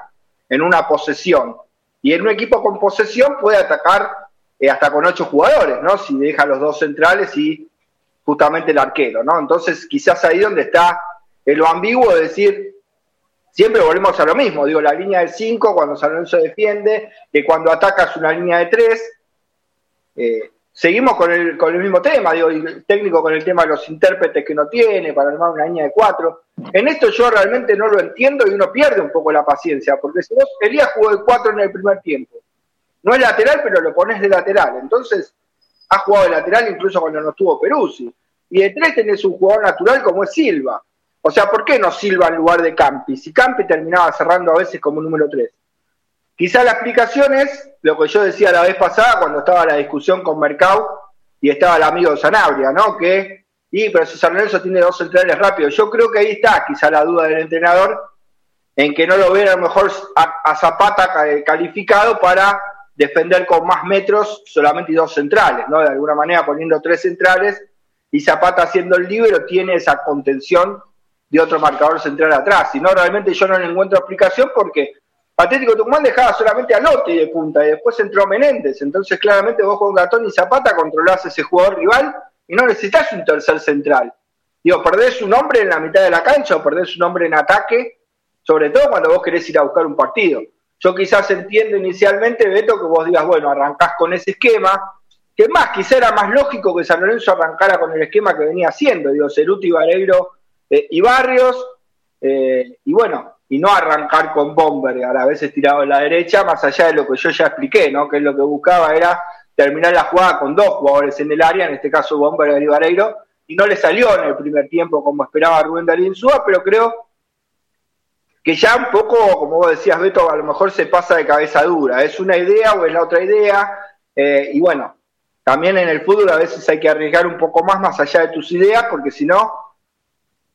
en una posesión. Y en un equipo con posesión puede atacar eh, hasta con ocho jugadores, ¿no? Si deja los dos centrales y justamente el arquero, ¿no? Entonces quizás ahí donde está lo ambiguo de decir, siempre volvemos a lo mismo, digo, la línea de cinco cuando San Lorenzo defiende, que cuando atacas una línea de tres, eh, seguimos con el, con el mismo tema, digo, el técnico con el tema de los intérpretes que no tiene para armar una línea de cuatro. En esto yo realmente no lo entiendo y uno pierde un poco la paciencia, porque si vos, Elías jugó de cuatro en el primer tiempo. No es lateral, pero lo pones de lateral. Entonces, ha jugado de lateral incluso cuando no estuvo Peruzzi. Y de tres tenés un jugador natural como es Silva. O sea, ¿por qué no Silva en lugar de Campi? Si Campi terminaba cerrando a veces como número tres. Quizá la explicación es lo que yo decía la vez pasada cuando estaba la discusión con Mercado y estaba el amigo Sanabria, ¿no? Que, y pero si San Lorenzo tiene dos centrales rápidos, yo creo que ahí está quizá la duda del entrenador en que no lo ve a lo mejor a, Zapata calificado para defender con más metros solamente dos centrales, ¿no? De alguna manera poniendo tres centrales y Zapata haciendo el libero tiene esa contención de otro marcador central atrás. Si no, realmente yo no le encuentro explicación porque Atlético Tucumán dejaba solamente a Lotti de punta y después entró Menéndez. Entonces, claramente vos con Gatón y Zapata controlás ese jugador rival y no necesitas un tercer central. Digo, perdés un hombre en la mitad de la cancha o perdés un hombre en ataque, sobre todo cuando vos querés ir a buscar un partido. Yo quizás entiendo inicialmente, Beto, que vos digas, bueno, arrancás con ese esquema, que más, quizá era más lógico que San Lorenzo arrancara con el esquema que venía haciendo, digo, Ceruti, Vareiro eh, y Barrios, eh, y bueno, y no arrancar con Bomber, a veces tirado en la derecha, más allá de lo que yo ya expliqué, ¿no? que lo que buscaba era terminar la jugada con dos jugadores en el área, en este caso Bomber y Vareiro, y no le salió en el primer tiempo como esperaba Rubén Darín Súa, pero creo que ya un poco, como vos decías, Beto, a lo mejor se pasa de cabeza dura. ¿Es una idea o es la otra idea? Eh, y bueno, también en el fútbol a veces hay que arriesgar un poco más más allá de tus ideas, porque si no,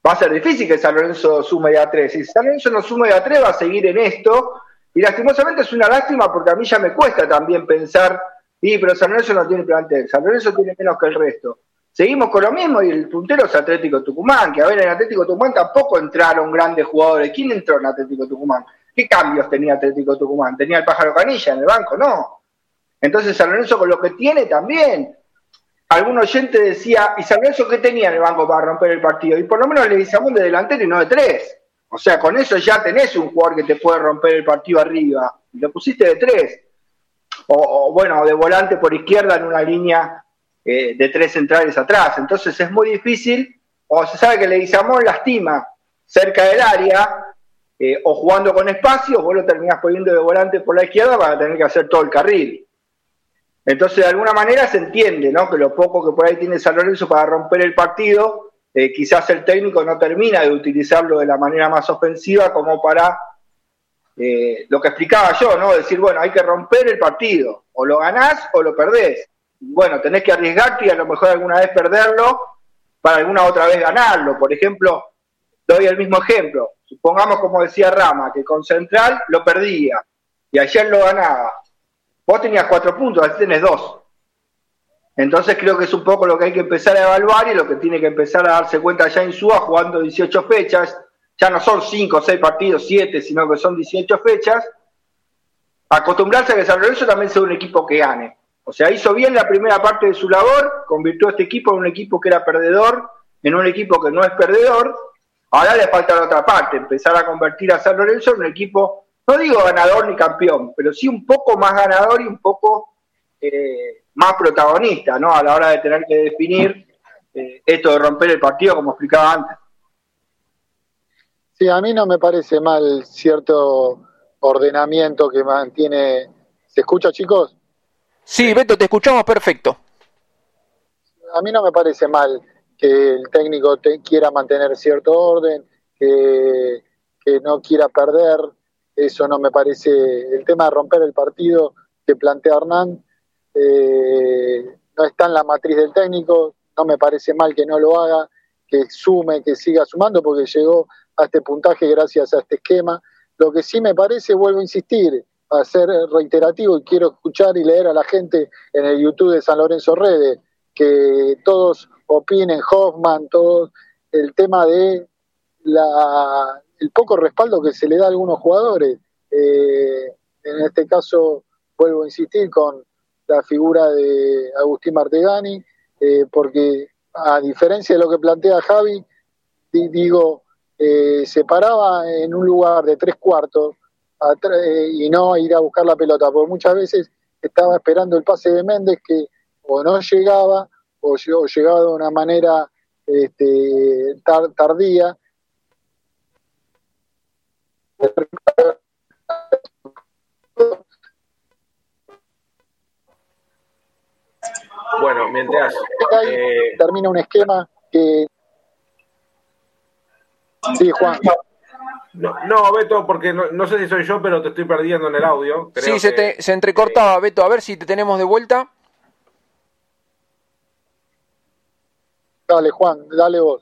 va a ser difícil que San Lorenzo sume de a tres. Si San Lorenzo no sume de a tres, va a seguir en esto. Y lastimosamente es una lástima porque a mí ya me cuesta también pensar, y pero San Lorenzo no tiene plantel, San Lorenzo tiene menos que el resto. Seguimos con lo mismo y el puntero es Atlético Tucumán, que a ver, en Atlético Tucumán tampoco entraron grandes jugadores. ¿Quién entró en Atlético Tucumán? ¿Qué cambios tenía Atlético Tucumán? ¿Tenía el pájaro canilla en el banco? No. Entonces San Lorenzo con lo que tiene también algún oyente decía, ¿y San Lorenzo qué tenía en el banco para romper el partido? Y por lo menos le un de delantero y no de tres. O sea, con eso ya tenés un jugador que te puede romper el partido arriba. Lo pusiste de tres. O, bueno, de volante por izquierda en una línea eh, de tres centrales atrás. Entonces es muy difícil. O se sabe que Leguizamón lastima cerca del área. eh, o jugando con espacio, vos lo terminás poniendo de volante por la izquierda para tener que hacer todo el carril. Entonces, de alguna manera se entiende, ¿no? Que lo poco que por ahí tiene San Lorenzo para romper el partido, eh, quizás el técnico no termina de utilizarlo de la manera más ofensiva como para eh, lo que explicaba yo, ¿no? Decir, bueno, hay que romper el partido, o lo ganás o lo perdés. Bueno, tenés que arriesgarte y a lo mejor alguna vez perderlo para alguna otra vez ganarlo. Por ejemplo, doy el mismo ejemplo. Supongamos, como decía Rama, que con Central lo perdía y ayer lo ganaba. Vos tenías cuatro puntos, así tenés dos. Entonces creo que es un poco lo que hay que empezar a evaluar y lo que tiene que empezar a darse cuenta ya en SUA jugando 18 fechas. Ya no son 5 o 6 partidos, 7, sino que son 18 fechas. Acostumbrarse a que San Lorenzo también sea un equipo que gane. O sea, hizo bien la primera parte de su labor, convirtió a este equipo en un equipo que era perdedor, en un equipo que no es perdedor. Ahora le falta la otra parte, empezar a convertir a San Lorenzo en un equipo, no digo ganador ni campeón, pero sí un poco más ganador y un poco eh, más protagonista, ¿no? A la hora de tener que definir eh, esto de romper el partido, como explicaba antes. Sí, a mí no me parece mal cierto ordenamiento que mantiene. ¿Se escucha, chicos? Sí, Beto, te escuchamos perfecto. A mí no me parece mal que el técnico te quiera mantener cierto orden, que, no quiera perder, eso no me parece. El tema de romper el partido que plantea Hernán eh, no está en la matriz del técnico, no me parece mal que no lo haga, que sume, que siga sumando, porque llegó a este puntaje gracias a este esquema. Lo que sí me parece, vuelvo a insistir, a ser reiterativo y quiero escuchar y leer a la gente en el YouTube de San Lorenzo Redes, que todos opinen, Hoffman, todo el tema de la, el poco respaldo que se le da a algunos jugadores. Eh, en este caso, vuelvo a insistir con la figura de Agustín Martegani, eh, porque a diferencia de lo que plantea Javi, digo, eh, se paraba en un lugar de tres cuartos y no ir a buscar la pelota, porque muchas veces estaba esperando el pase de Méndez que o no llegaba o, llegaba de una manera este, tardía. Bueno, mientras eh, termina un esquema que Sí, Juan. No, no, Beto, porque no, sé si soy yo, pero te estoy perdiendo en el audio. sí, se, te, se entrecortaba, Beto. A ver si te tenemos de vuelta. Dale, Juan, dale vos.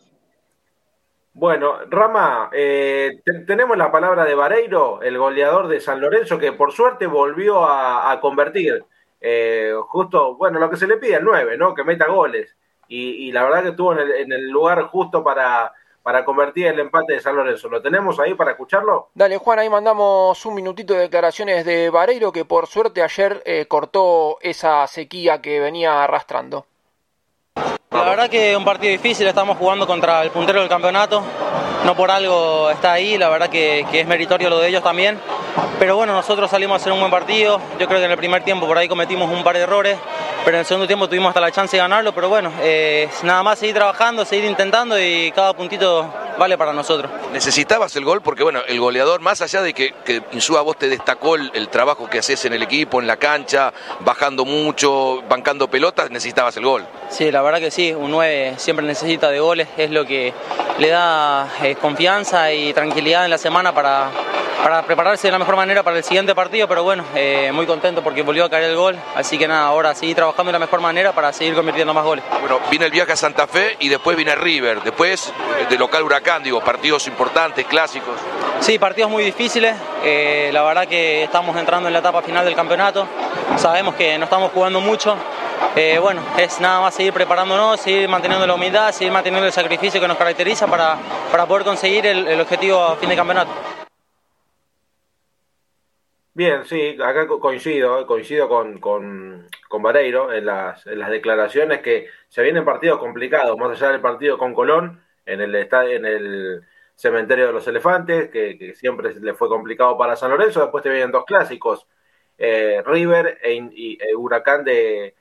Bueno, Rama, eh, tenemos la palabra de Vareiro, el goleador de San Lorenzo, que por suerte volvió a, convertir. Eh, justo, bueno, lo que se le pide al 9, ¿no? Que meta goles. Y, la verdad que estuvo en el lugar justo para, para convertir el empate de San Lorenzo. ¿Lo tenemos ahí para escucharlo? Dale, Juan, ahí mandamos un minutito de declaraciones de Vareiro que por suerte ayer eh, cortó esa sequía que venía arrastrando. La verdad que un partido difícil, estamos jugando contra el puntero del campeonato, no por algo está ahí, la verdad que, es meritorio lo de ellos también, pero bueno, nosotros salimos a hacer un buen partido, yo creo que en el primer tiempo por ahí cometimos un par de errores, pero en el segundo tiempo tuvimos hasta la chance de ganarlo, pero bueno, eh, nada más seguir trabajando, seguir intentando y cada puntito vale para nosotros. ¿Necesitabas el gol? Porque bueno, el goleador, más allá de que, que Insúa vos te destacó el, trabajo que haces en el equipo, en la cancha, bajando mucho, bancando pelotas, necesitabas el gol. Sí, la verdad que sí, un 9 siempre necesita de goles, es lo que le da eh, confianza y tranquilidad en la semana para, para prepararse de la mejor manera para el siguiente partido, pero bueno, eh, muy contento porque volvió a caer el gol, así que nada, ahora sí trabajando de la mejor manera para seguir convirtiendo más goles. Bueno, viene el viaje a Santa Fe y después viene River, después de local Huracán, digo, partidos importantes, clásicos. Sí, partidos muy difíciles, eh, la verdad que estamos entrando en la etapa final del campeonato, sabemos que no estamos jugando mucho, eh, bueno, es nada más seguir preparándonos, seguir manteniendo la humildad, seguir manteniendo el sacrificio que nos caracteriza para, para poder conseguir el, objetivo a fin de campeonato. Bien, sí, acá coincido, coincido con, con, con Vareiro en las, en las declaraciones que se vienen partidos complicados, más allá del partido con Colón, en el, en el cementerio de los elefantes, que, siempre le fue complicado para San Lorenzo, después te vienen dos clásicos, eh, River e, y, e Huracán de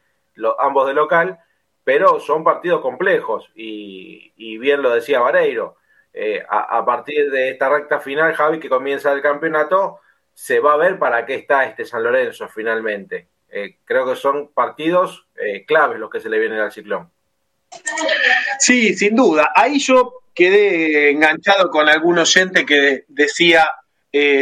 ambos de local, pero son partidos complejos y, y bien lo decía Vareiro eh, a, partir de esta recta final, Javi, que comienza el campeonato, se va a ver para qué está este San Lorenzo finalmente. Eh, creo que son partidos eh, claves los que se le vienen al ciclón. Sí, sin duda. Ahí yo quedé enganchado con algún oyente que decía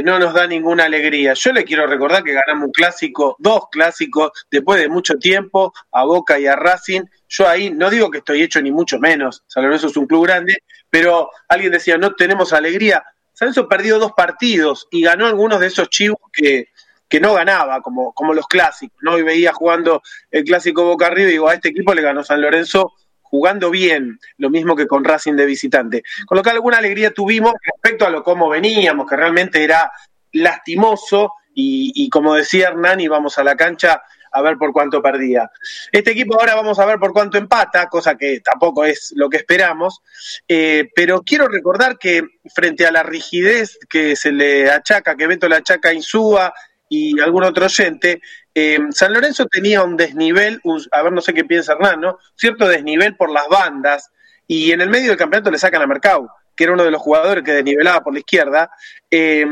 no nos da ninguna alegría. Yo le quiero recordar que ganamos un clásico, dos clásicos, después de mucho tiempo, a Boca y a Racing. Yo ahí no digo que estoy hecho ni mucho menos, San Lorenzo es un club grande, pero alguien decía, no tenemos alegría. San Lorenzo perdió dos partidos y ganó algunos de esos chivos que, que no ganaba, como, como los clásicos, ¿no? Y veía jugando el clásico Boca Arriba y digo, a este equipo le ganó San Lorenzo jugando bien, lo mismo que con Racing de visitante. Con lo que alguna alegría tuvimos respecto a lo cómo veníamos, que realmente era lastimoso y, y como decía Hernán, íbamos a la cancha a ver por cuánto perdía. Este equipo ahora vamos a ver por cuánto empata, cosa que tampoco es lo que esperamos, eh, pero quiero recordar que frente a la rigidez que se le achaca, que Beto le achaca a Insúa y algún otro oyente, eh, San Lorenzo tenía un desnivel, a ver, no sé qué piensa Hernán, ¿no? Cierto desnivel por las bandas, y en el medio del campeonato le sacan a Mercado, que era uno de los jugadores que desnivelaba por la izquierda. Eh,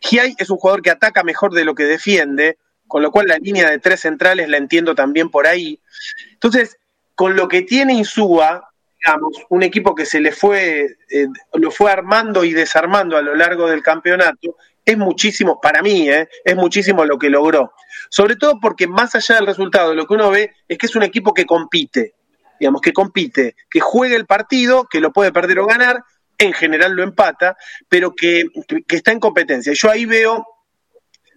Giai es un jugador que ataca mejor de lo que defiende, con lo cual la línea de tres centrales la entiendo también por ahí. Entonces, con lo que tiene Insúa, digamos, un equipo que se le fue, eh, lo fue armando y desarmando a lo largo del campeonato, es muchísimo, para mí, eh, es muchísimo lo que logró. Sobre todo porque más allá del resultado, lo que uno ve es que es un equipo que compite, digamos, que compite, que juega el partido, que lo puede perder o ganar, en general lo empata, pero que, que está en competencia. Yo ahí veo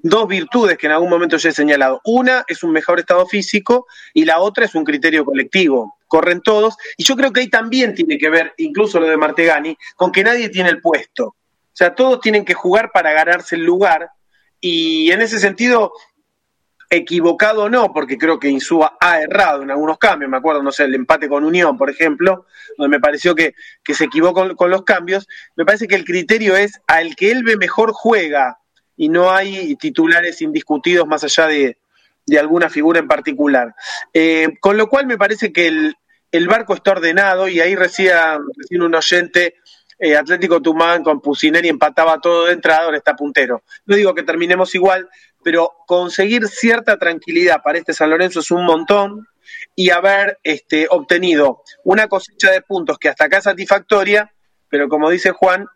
dos virtudes que en algún momento ya he señalado. Una es un mejor estado físico y la otra es un criterio colectivo. Corren todos y yo creo que ahí también tiene que ver, incluso lo de Martegani, con que nadie tiene el puesto. O sea, todos tienen que jugar para ganarse el lugar y en ese sentido, equivocado o no, porque creo que Insúa ha errado en algunos cambios, me acuerdo, no sé, el empate con Unión, por ejemplo, donde me pareció que, se equivocó con los cambios, me parece que el criterio es al que él ve mejor juega y no hay titulares indiscutidos más allá de, alguna figura en particular. Eh, con lo cual me parece que el, barco está ordenado y ahí recién, recién un oyente eh, Atlético Tumán con Pusineri empataba todo de entrada, ahora está puntero. No digo que terminemos igual, pero conseguir cierta tranquilidad para este San Lorenzo es un montón y haber este, obtenido una cosecha de puntos que hasta acá es satisfactoria, pero como dice Juan,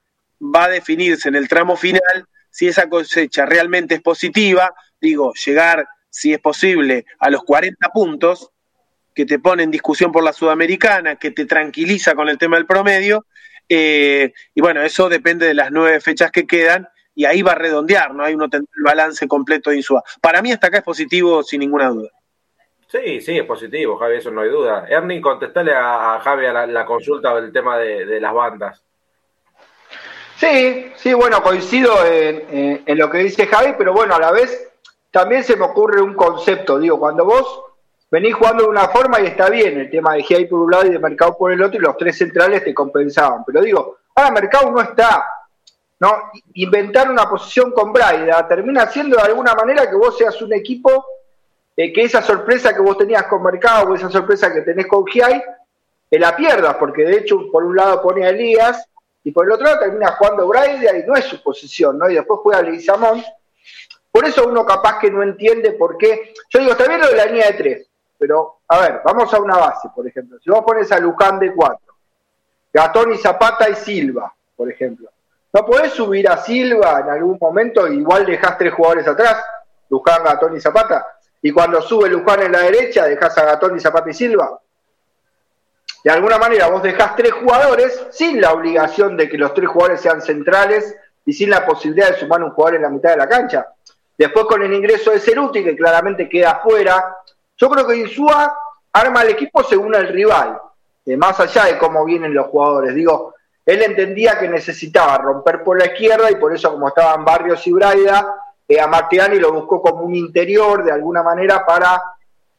va a definirse en el tramo final si esa cosecha realmente es positiva, digo, llegar, si es posible, a los 40 puntos, que te pone en discusión por la Sudamericana, que te tranquiliza con el tema del promedio, eh, y bueno, eso depende de las nueve fechas que quedan, y ahí va a redondear, ¿no? Hay uno el balance completo de Insúa. Para mí hasta acá es positivo sin ninguna duda. Sí, sí, es positivo, Javi, eso no hay duda. Ernie, contestale a, Javi a la, consulta del tema de las bandas. Sí, sí, bueno, coincido en, lo que dice Javi, pero bueno, a la vez también se me ocurre un concepto, digo, cuando vos venís jugando de una forma y está bien el tema de GI por un lado y de Mercado por el otro y los tres centrales te compensaban, pero digo, ahora Mercado no está, ¿no? Inventar una posición con Braida termina siendo de alguna manera que vos seas un equipo eh, que esa sorpresa que vos tenías con Mercado o esa sorpresa que tenés con GI, te la pierdas, porque de hecho por un lado pone a Elías y por el otro lado termina jugando Braida y no es su posición, ¿no? Y después juega Leguizamón. Por eso uno capaz que no entiende por qué. Yo digo, está bien lo de la línea de tres, pero a ver, vamos a una base, por ejemplo. Si vos pones a Luján de cuatro, Gatón y Zapata y Silva, por ejemplo. ¿No podés subir a Silva en algún momento? Igual dejás tres jugadores atrás, Luján, Gatón y Zapata. Y cuando sube Luján en la derecha, dejás a Gatón y Zapata y Silva de alguna manera vos dejás tres jugadores sin la obligación de que los tres jugadores sean centrales y sin la posibilidad de sumar un jugador en la mitad de la cancha. Después con el ingreso de Ceruti, que claramente queda afuera, yo creo que Insúa arma el equipo según el rival, más allá de cómo vienen los jugadores. Digo, él entendía que necesitaba romper por la izquierda y por eso como estaban Barrios y Braida, eh, a Martiani lo buscó como un interior de alguna manera para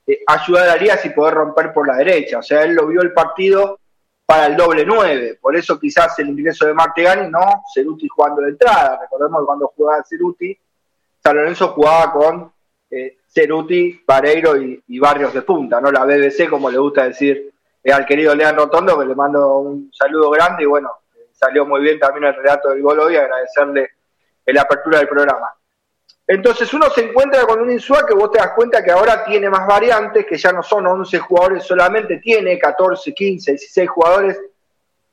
eh, ayudar a Arias y poder romper por la derecha. O sea, él lo vio el partido para el doble nueve. Por eso quizás el ingreso de Martegani, no Ceruti jugando de entrada. Recordemos cuando jugaba Ceruti, San Lorenzo jugaba con eh, Ceruti, Pareiro y, Barrios de punta, ¿no? La BBC, como le gusta decir al querido Leandro Rotondo, que le mando un saludo grande y bueno, salió muy bien también el relato del gol hoy, agradecerle la apertura del programa. Entonces uno se encuentra con un Insua que vos te das cuenta que ahora tiene más variantes, que ya no son 11 jugadores solamente, tiene 14, 15, 16 jugadores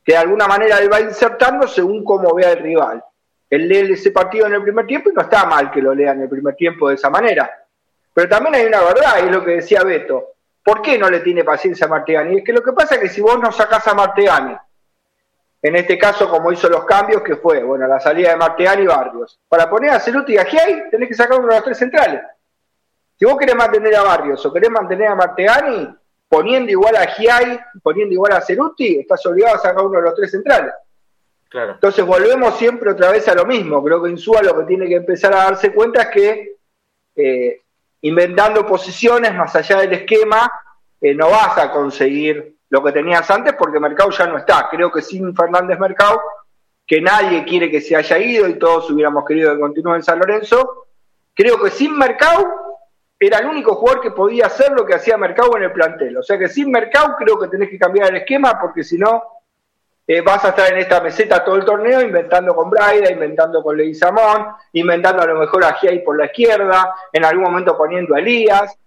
que de alguna manera él va insertando según cómo vea el rival. Él lee ese partido en el primer tiempo y no está mal que lo lea en el primer tiempo de esa manera. Pero también hay una verdad, y es lo que decía Beto. ¿Por qué no le tiene paciencia a Martegani? Es que lo que pasa es que si vos no sacás a Martegani, en este caso como hizo los cambios, que fue, bueno, la salida de Martegani y Barrios, para poner a Ceruti y a Giai, tenés que sacar uno de los tres centrales. Si vos querés mantener a Barrios o querés mantener a Martegani, poniendo igual a Giai, poniendo igual a Ceruti, estás obligado a sacar uno de los tres centrales. Claro. Entonces volvemos siempre otra vez a lo mismo. Creo que Insúa lo que tiene que empezar a darse cuenta es que eh, inventando posiciones más allá del esquema, eh, no vas a conseguir lo que tenías antes porque Mercado ya no está. Creo que sin Fernández Mercado, que nadie quiere que se haya ido y todos hubiéramos querido que continúe en San Lorenzo, creo que sin Mercado era el único jugador que podía hacer lo que hacía Mercado en el plantel. O sea que sin Mercado creo que tenés que cambiar el esquema porque si no eh, vas a estar en esta meseta todo el torneo inventando con Braida, inventando con Samón, inventando a lo mejor a Giai por la izquierda, en algún momento poniendo a Elías,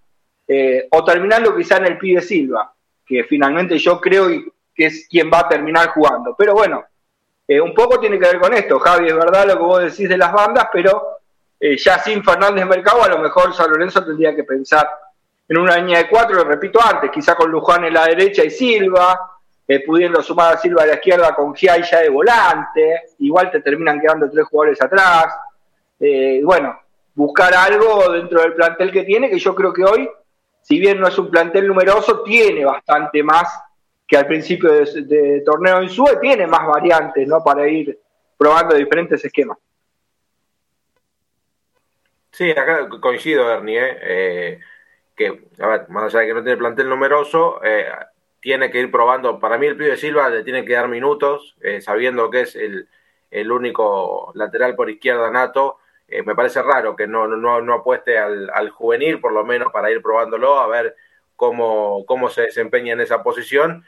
eh, o terminando quizá en el pibe Silva, que finalmente yo creo que es quien va a terminar jugando. Pero bueno, eh, un poco tiene que ver con esto, Javi, es verdad lo que vos decís de las bandas, pero ya sin Fernández Mercado a lo mejor San Lorenzo tendría que pensar en una línea de cuatro, lo repito antes, quizá con Luján en la derecha y Silva, eh, pudiendo sumar a Silva a la izquierda con Giai ya de volante, igual te terminan quedando tres jugadores atrás. Eh, bueno, buscar algo dentro del plantel que tiene, que yo creo que hoy, si bien no es un plantel numeroso, tiene bastante más que al principio de, torneo en SUE, tiene más variantes ¿no? para ir probando diferentes esquemas. Sí, acá coincido, Ernie, ¿eh? que, a ver, más allá de que no tiene plantel numeroso, tiene que ir probando. Para mí el pibe Silva le tiene que dar minutos, eh, sabiendo que es el, el, único lateral por izquierda nato. Eh, me parece raro que no, no, no apueste al, al, juvenil, por lo menos para ir probándolo, a ver cómo, cómo se desempeña en esa posición,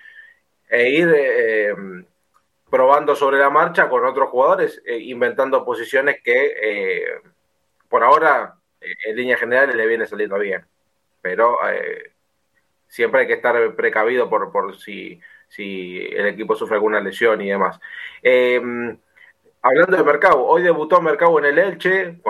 e ir eh, probando sobre la marcha con otros jugadores, inventando posiciones que por ahora en líneas generales le viene saliendo bien. Pero siempre hay que estar precavido por, por si, si el equipo sufre alguna lesión y demás. Eh, hablando de Mercado, hoy debutó Mercado en el Elche,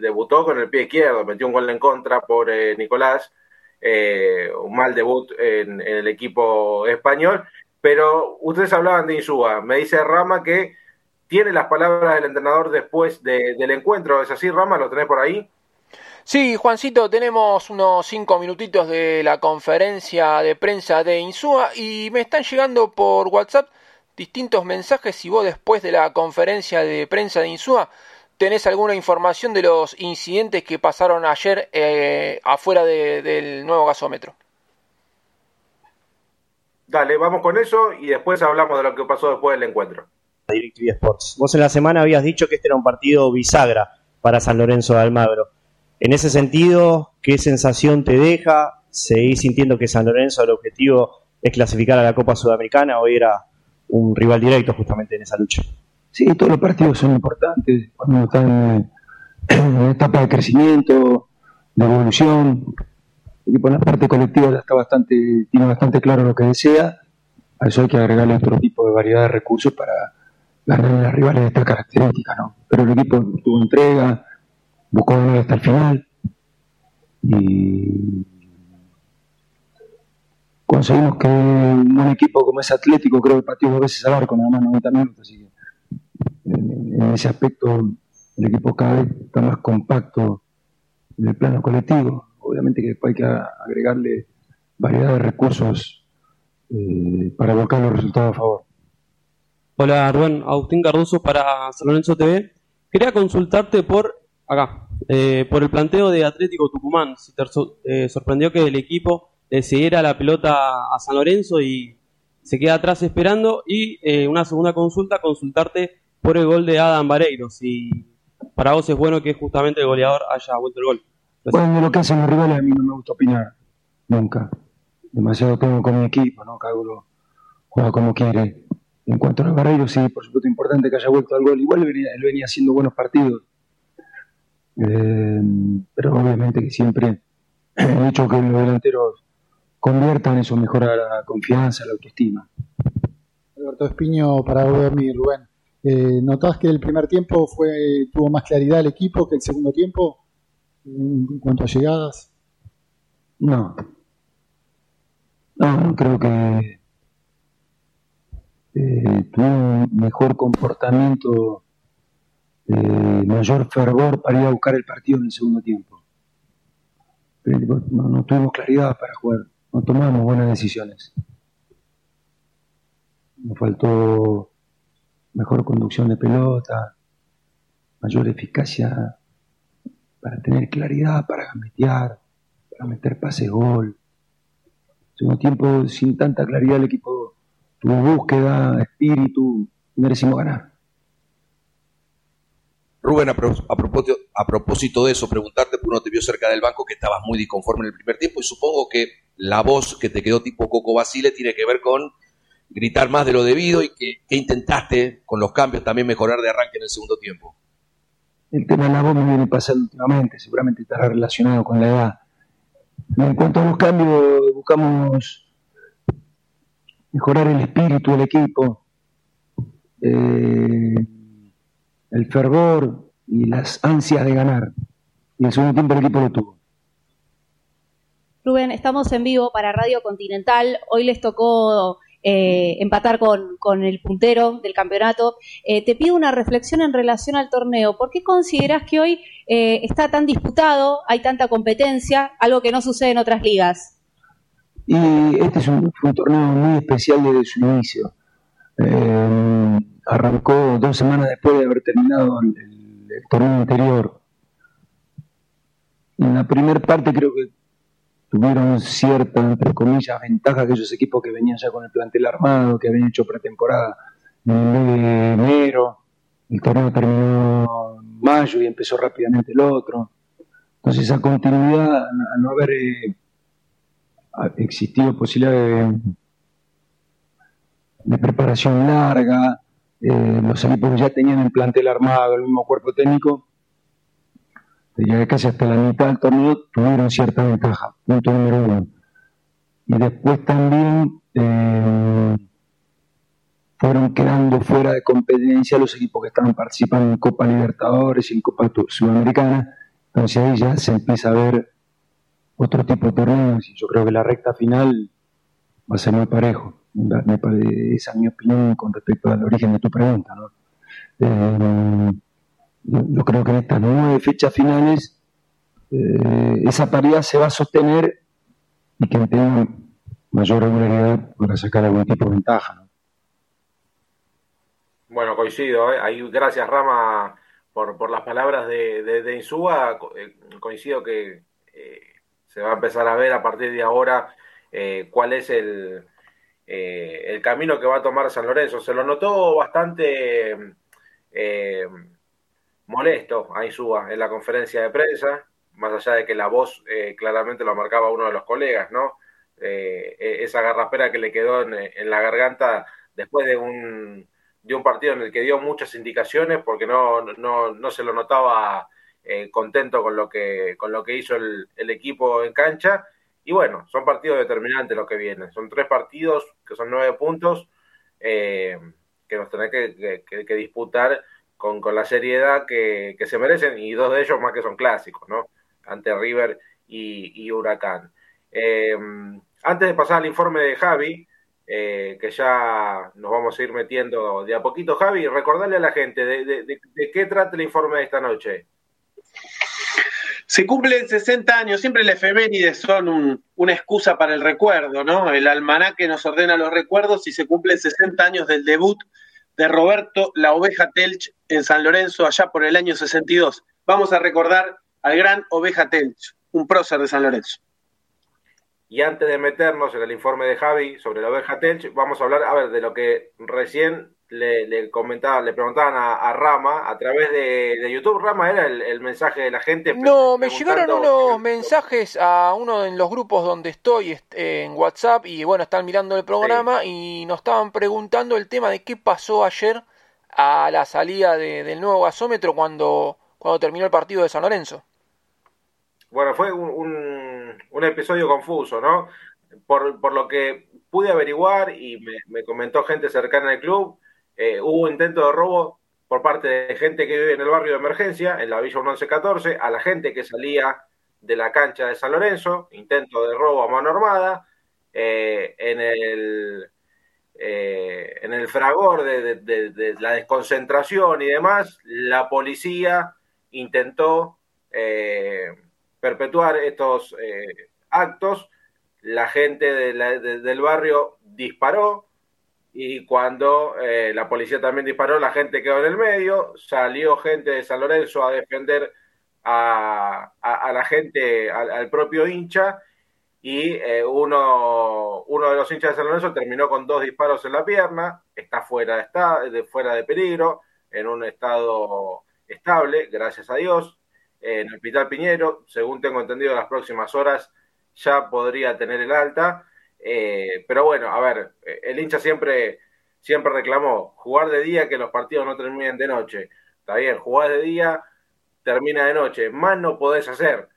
debutó con el pie izquierdo, metió un gol en contra por eh, Nicolás, eh, un mal debut en, el equipo español, pero ustedes hablaban de Insúa, me dice Rama que tiene las palabras del entrenador después del encuentro, ¿es así Rama? ¿Lo tenés por ahí? Sí, Juancito, tenemos unos cinco minutitos de la conferencia de prensa de Insúa y me están llegando por WhatsApp distintos mensajes. Si vos después de la conferencia de prensa de Insúa tenés alguna información de los incidentes que pasaron ayer eh, afuera del nuevo gasómetro. Dale, vamos con eso y después hablamos de lo que pasó después del encuentro. DirecTV Sports. Vos en la semana habías dicho que este era un partido bisagra para San Lorenzo de Almagro. En ese sentido, ¿qué sensación te deja? ¿Seguís sintiendo que San Lorenzo el objetivo es clasificar a la Copa Sudamericana o era un rival directo justamente en esa lucha? Sí, todos los partidos son importantes cuando están en etapa de crecimiento, de evolución. Y por la parte colectiva ya está bastante, tiene bastante claro lo que desea. A eso hay que agregarle otro tipo de variedad de recursos para ganar a rivales de esta característica, ¿no? Pero el equipo tuvo entrega, buscó hasta el final y conseguimos que un equipo como ese Atlético, creo que partió dos veces al arco, nada más 90 minutos, así que en, ese aspecto el equipo cada vez está más compacto en el plano colectivo. Obviamente que después hay que agregarle variedad de recursos eh, para volcar los resultados a favor. Hola Rubén, Agustín Cardoso para San Lorenzo TV. Quería consultarte por acá, eh, por el planteo de Atlético Tucumán. Se te eh, sorprendió que el equipo decidiera la pelota a San Lorenzo y se queda atrás esperando. Y eh, una segunda consulta, consultarte por el gol de Adam Vareiro. Si para vos es bueno que justamente el goleador haya vuelto el gol. Bueno, de lo que hacen los rivales a mí no me gusta opinar, nunca. Demasiado tengo con mi equipo, ¿no? Cada uno juega como quiere. En cuanto a los sí, por supuesto, importante que haya vuelto al gol. Igual él venía, haciendo buenos partidos. Eh, pero obviamente que siempre he dicho que los delanteros conviertan, eso mejora la confianza, la autoestima. Alberto Espiño para mi Rubén. Eh, ¿Notás que el primer tiempo fue tuvo más claridad el equipo que el segundo tiempo en cuanto a llegadas? No. No, creo que eh, tuvo un mejor comportamiento, eh, mayor fervor para ir a buscar el partido en el segundo tiempo. Pero no, no tuvimos claridad para jugar, no tomamos buenas decisiones. Nos faltó mejor conducción de pelota, mayor eficacia para tener claridad, para gambetear, para meter pase gol. Segundo tiempo, sin tanta claridad, el equipo tuvo búsqueda, espíritu, y merecimos ganar. Rubén, a, propósito, de eso, preguntarte, uno te vio cerca del banco que estabas muy disconforme en el primer tiempo y supongo que la voz que te quedó tipo Coco Basile tiene que ver con gritar más de lo debido y que, intentaste con los cambios también mejorar de arranque en el segundo tiempo. El tema de la voz me viene pasando últimamente, seguramente estará relacionado con la edad. En cuanto a los cambios, buscamos mejorar el espíritu del equipo, eh, el fervor y las ansias de ganar. Y el segundo tiempo el equipo lo tuvo. Rubén, estamos en vivo para Radio Continental. Hoy les tocó eh, empatar con, el puntero del campeonato. Eh, te pido una reflexión en relación al torneo. ¿Por qué consideras que hoy eh, está tan disputado, hay tanta competencia, algo que no sucede en otras ligas? Y este es un, fue un torneo muy especial desde su inicio. Arrancó dos semanas después de haber terminado el, torneo anterior. En la primera parte creo que tuvieron cierta, entre comillas, ventaja aquellos equipos que venían ya con el plantel armado, que habían hecho pretemporada en el de enero. El torneo terminó en mayo y empezó rápidamente el otro. Entonces, esa continuidad, al no haber eh, existido posibilidad de preparación larga, eh, los equipos ya tenían el plantel armado, el mismo cuerpo técnico, que casi hasta la mitad del torneo tuvieron cierta ventaja, punto número uno. Y después también eh, fueron quedando fuera de competencia los equipos que estaban participando en Copa Libertadores y en Copa Sudamericana. Entonces ahí ya se empieza a ver otro tipo de torneos y yo creo que la recta final va a ser muy parejo. Esa es mi opinión con respecto al origen de tu pregunta. ¿no? Eh, yo creo que en estas nueve fechas finales eh, esa paridad se va a sostener y que tenga mayor regularidad para sacar algún tipo de ventaja. Bueno, coincido. ¿eh? gracias, Rama, por, por las palabras de, de, Insúa. Eh, coincido que se va a empezar a ver a partir de ahora cuál es el, el camino que va a tomar San Lorenzo. Se lo notó bastante molesto a Insúa en la conferencia de prensa, más allá de que la voz eh, claramente lo marcaba uno de los colegas, ¿no? Eh, e-, esa garrapera que le quedó en, la garganta después de un, de un partido en el que dio muchas indicaciones porque no, no, no se lo notaba eh, contento con lo que, con lo que hizo el, equipo en cancha. Y bueno, son partidos determinantes los que vienen. Son tres partidos que son nueve puntos que nos tenés que disputar con, con la seriedad que, se merecen y dos de ellos más que son clásicos, ¿no? Ante River y, Huracán. Eh, antes de pasar al informe de Javi, eh, que ya nos vamos a ir metiendo de a poquito, Javi, recordarle a la gente de, qué trata el informe de esta noche. Se cumplen 60 años, siempre las efemérides son una excusa para el recuerdo, ¿no? El almanaque nos ordena los recuerdos y se cumplen 60 años del debut de Roberto La Oveja Telch en San Lorenzo allá por el año 62. Vamos a recordar al gran Oveja Telch, un prócer de San Lorenzo. Y antes de meternos en el informe de Javi sobre la Oveja Telch, vamos a hablar, a ver, de lo que recién le, le comentaban, le preguntaban a, Rama a través de, YouTube. Rama era el, mensaje de la gente. No, me llegaron unos mensajes a uno de los grupos donde estoy en WhatsApp y bueno, están mirando el programa y nos estaban preguntando el tema de qué pasó ayer a la salida del nuevo gasómetro cuando, cuando terminó el partido de San Lorenzo. Bueno, fue un, un, episodio confuso, ¿no? Por, por, lo que pude averiguar y me, me comentó gente cercana al club, eh, hubo intento de robo por parte de gente que vive en el barrio de emergencia, en la Villa 1114, a la gente que salía de la cancha de San Lorenzo, intento de robo a mano armada, eh, en el eh, en el fragor de, la desconcentración y demás, la policía intentó perpetuar estos actos, la gente del barrio disparó, y cuando eh, la policía también disparó, la gente quedó en el medio, salió gente de San Lorenzo a defender a, la gente, al, propio hincha, y eh, uno, uno de los hinchas de San Lorenzo terminó con dos disparos en la pierna, está fuera de, está, de, fuera de peligro, en un estado estable, gracias a Dios, en el Hospital Piñero, según tengo entendido, en las próximas horas ya podría tener el alta eh, pero bueno, a ver, el hincha siempre, siempre reclamó jugar de día que los partidos no terminen de noche. Está bien, jugar de día, termina de noche. Más no podés hacer.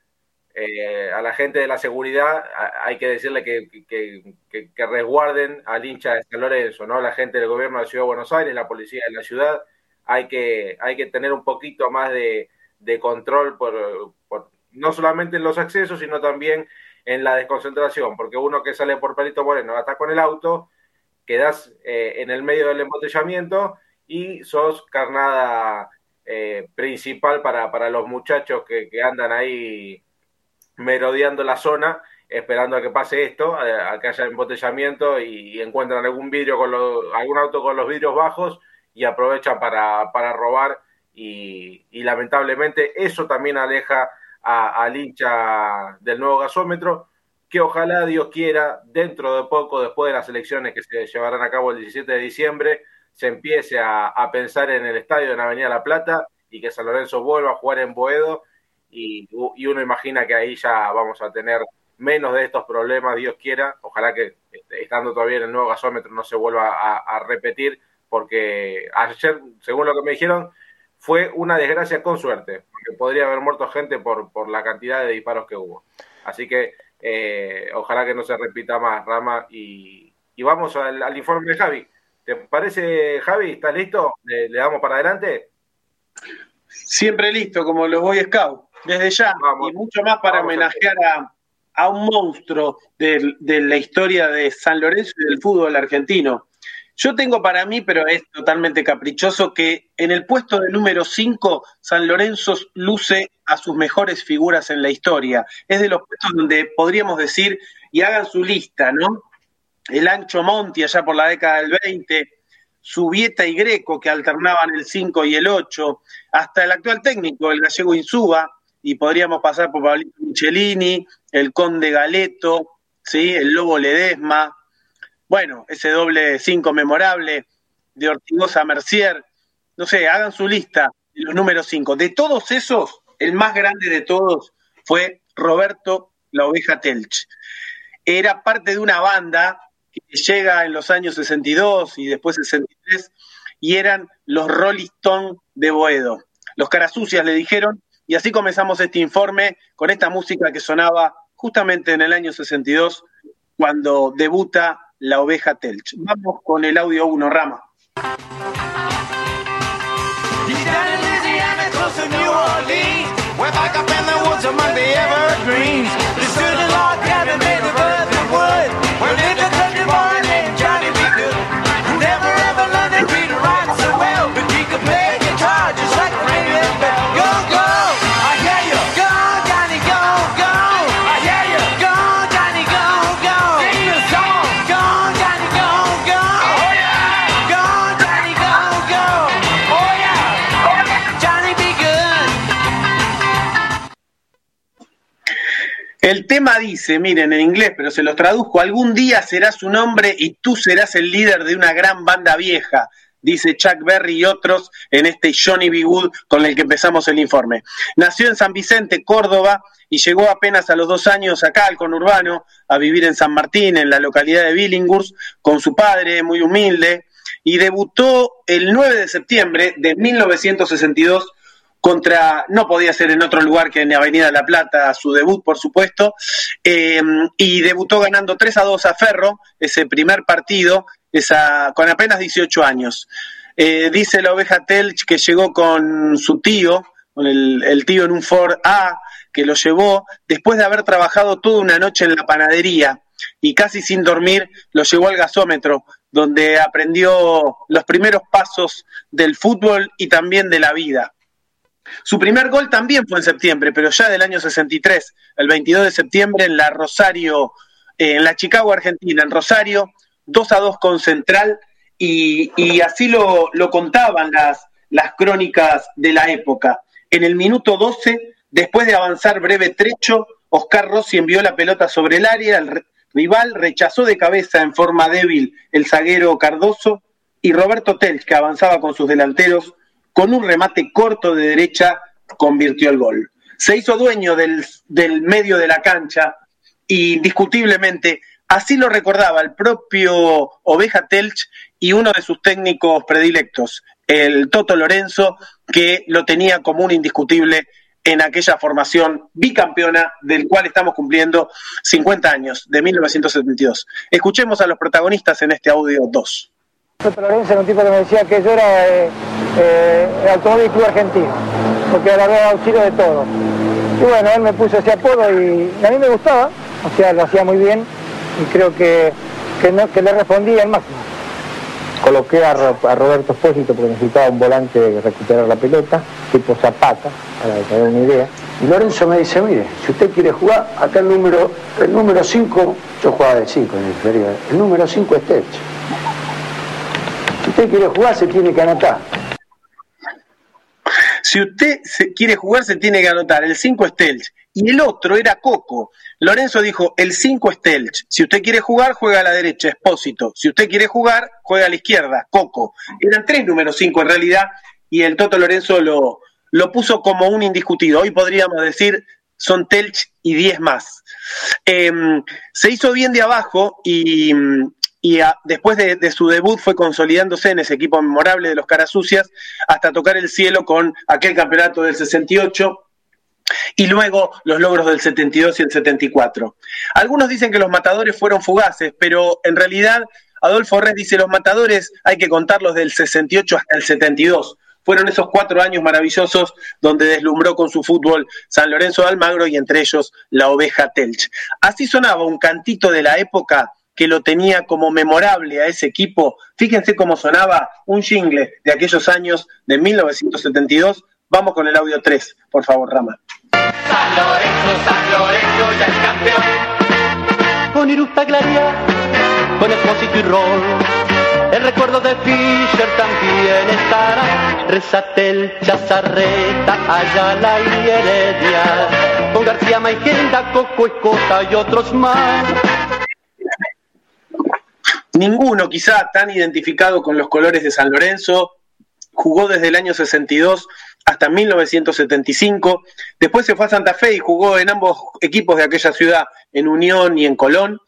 Eh, a la gente de la seguridad hay que decirle que, que, resguarden al hincha de San Lorenzo, ¿no? La gente del gobierno de la Ciudad de Buenos Aires, la policía de la ciudad, hay que, hay que tener un poquito más de, control por, por, no solamente en los accesos, sino también en la desconcentración, porque uno que sale por Perito Moreno está con el auto, quedas eh, en el medio del embotellamiento y sos carnada eh, principal para, para, los muchachos que, andan ahí merodeando la zona, esperando a que pase esto, a, que haya embotellamiento y, encuentran algún vidrio con algún auto con los vidrios bajos y aprovechan para, para robar y lamentablemente eso también aleja al hincha del nuevo gasómetro, que ojalá Dios quiera, dentro de poco, después de las elecciones que se llevarán a cabo el 17 de diciembre, se empiece a, pensar en el estadio la Avenida La Plata y que San Lorenzo vuelva a jugar en Boedo. Y, uno imagina que ahí ya vamos a tener menos de estos problemas, Dios quiera, ojalá que este, estando todavía en el nuevo gasómetro no se vuelva a repetir, porque ayer, según lo que me dijeron, fue una desgracia con suerte, porque podría haber muerto gente por, por la cantidad de disparos que hubo. Así que eh, ojalá que no se repita más, Rama. Y, vamos al, informe de Javi. ¿Te parece, Javi? ¿Estás listo? ¿Le, damos para adelante? Siempre listo, como los Boy Scouts, desde ya. y mucho más para homenajear a, a, un monstruo de, de la historia de San Lorenzo y del fútbol argentino. Yo tengo para mí, pero es totalmente caprichoso, que en el puesto de número 5, San Lorenzo luce a sus mejores figuras en la historia. Es de los puestos donde podríamos decir, y hagan su lista, ¿no? El Ancho Monti allá por la década del 20, Subieta y Greco que alternaban el 5 y el 8, hasta el actual técnico, el gallego Insúa, y podríamos pasar por Pablito Michelini, el Conde Galeto, ¿sí? el Lobo Ledesma, bueno, ese doble cinco memorable de Ortigosa Mercier, no sé, hagan su lista los números cinco. De todos esos, el más grande de todos fue Roberto La Oveja Telch. Era parte de una banda que llega en los años 62 y después 63 y eran los Rolling Stones de Boedo. Los carasucias le dijeron y así comenzamos este informe con esta música que sonaba justamente en el año 62 cuando debuta la oveja Telch. Vamos con el audio 1, Rama. El tema dice, miren, en inglés, pero se los traduzco, algún día serás un hombre y tú serás el líder de una gran banda vieja. dice Chuck Berry y otros en este Johnny B. Wood con el que empezamos el informe. Nació en San Vicente, Córdoba, y llegó apenas a los dos años acá al conurbano a vivir en San Martín, en la localidad de Billinghurst, con su padre, muy humilde, y debutó el 9 de septiembre de 1962 contra, no podía ser en otro lugar que en Avenida La Plata, su debut, por supuesto, eh, y debutó ganando 3 a 2 a Ferro, ese primer partido, esa, con apenas 18 años. Eh, dice la oveja Telch que llegó con su tío, con el, el tío en un Ford A, que lo llevó después de haber trabajado toda una noche en la panadería y casi sin dormir lo llevó al gasómetro, donde aprendió los primeros pasos del fútbol y también de la vida. Su primer gol también fue en septiembre, pero ya del año 63, el 22 de septiembre en la Rosario, eh, en la Chicago, Argentina, en Rosario, 2 a 2 con Central, y, así lo, contaban las, las crónicas de la época. En el minuto 12, después de avanzar breve trecho, Oscar Rossi envió la pelota sobre el área, el rival rechazó de cabeza en forma débil el zaguero Cardoso, y Roberto Tel, que avanzaba con sus delanteros, con un remate corto de derecha convirtió el gol. Se hizo dueño del, del medio de la cancha y indiscutiblemente así lo recordaba el propio Oveja Telch y uno de sus técnicos predilectos, el Toto Lorenzo, que lo tenía como un indiscutible en aquella formación bicampeona del cual estamos cumpliendo 50 años, de 1972. Escuchemos a los protagonistas en este audio 2. Lorenzo era un tipo que me decía que yo era eh, eh, el Automóvil Club Argentino, porque era verdad auxilio de todo. Y bueno, él me puso ese apodo y a mí me gustaba, o sea, lo hacía muy bien y creo que, que, no, que le respondía al máximo. Coloqué a, a Roberto Espósito porque necesitaba un volante que recuperar la pelota, tipo Zapata, para que una idea. Y Lorenzo me dice, mire, si usted quiere jugar, acá el número el número 5, yo jugaba de 5 en el inferior, el número 5 es Tech. Si usted quiere jugar, se tiene que anotar. Si usted quiere jugar, se tiene que anotar. El 5 es Telch. Y el otro era Coco. Lorenzo dijo, el 5 es Telch. Si usted quiere jugar, juega a la derecha, Espósito. Si usted quiere jugar, juega a la izquierda, Coco. Eran tres números 5 en realidad, y el Toto Lorenzo lo, lo puso como un indiscutido. Hoy podríamos decir, son Telch y 10 más. Eh, se hizo bien de abajo y, y después de, de, su debut fue consolidándose en ese equipo memorable de los Caras Sucias hasta tocar el cielo con aquel campeonato del 68 y luego los logros del 72 y el 74. Algunos dicen que los matadores fueron fugaces, pero en realidad Adolfo Res dice los matadores hay que contarlos del 68 hasta el 72. Fueron esos cuatro años maravillosos donde deslumbró con su fútbol San Lorenzo de Almagro y entre ellos la oveja Telch. Así sonaba un cantito de la época que lo tenía como memorable a ese equipo. Fíjense cómo sonaba un jingle de aquellos años de 1972. Vamos con el audio 3, por favor, Rama. San Lorenzo, San Lorenzo ya es campeón. Con Irusta Glaria, con Espósito y Rol. El recuerdo de Fischer también estará. Resatel, Chazarreta, Ayala y Heredia. Con García Maigenda, Coco Escota y otros más ninguno quizá tan identificado con los colores de San Lorenzo, jugó desde el año 62 hasta 1975, después se fue a Santa Fe y jugó en ambos equipos de aquella ciudad, en Unión y en Colón,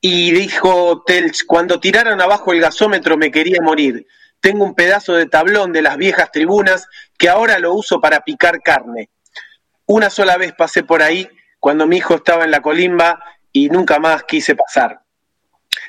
y dijo Telch, cuando tiraron abajo el gasómetro me quería morir, tengo un pedazo de tablón de las viejas tribunas que ahora lo uso para picar carne. Una sola vez pasé por ahí cuando mi hijo estaba en la colimba y nunca más quise pasar.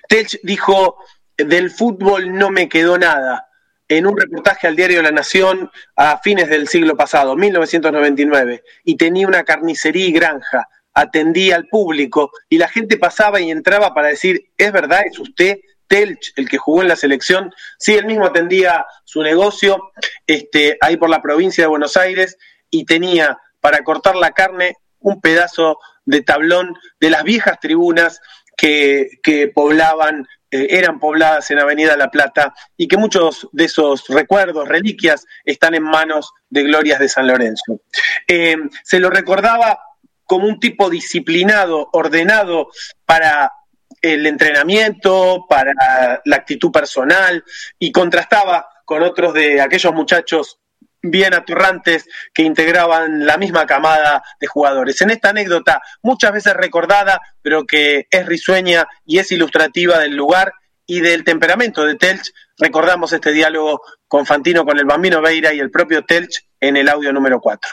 Telch dijo, del fútbol no me quedó nada, en un reportaje al diario La Nación a fines del siglo pasado, 1999, y tenía una carnicería y granja, atendía al público y la gente pasaba y entraba para decir, ¿es verdad? ¿Es usted? Telch, el que jugó en la selección, sí, él mismo atendía su negocio este, ahí por la provincia de Buenos Aires y tenía para cortar la carne un pedazo de tablón de las viejas tribunas que, poblaban, eh, eran pobladas en Avenida La Plata y que muchos de esos recuerdos, reliquias, están en manos de Glorias de San Lorenzo. Eh, se lo recordaba como un tipo disciplinado, ordenado para el entrenamiento, para la actitud personal y contrastaba con otros de aquellos muchachos bien atorrantes que integraban la misma camada de jugadores. En esta anécdota, muchas veces recordada, pero que es risueña y es ilustrativa del lugar y del temperamento de Telch, recordamos este diálogo con Fantino, con el Bambino Veira y el propio Telch en el audio número 4.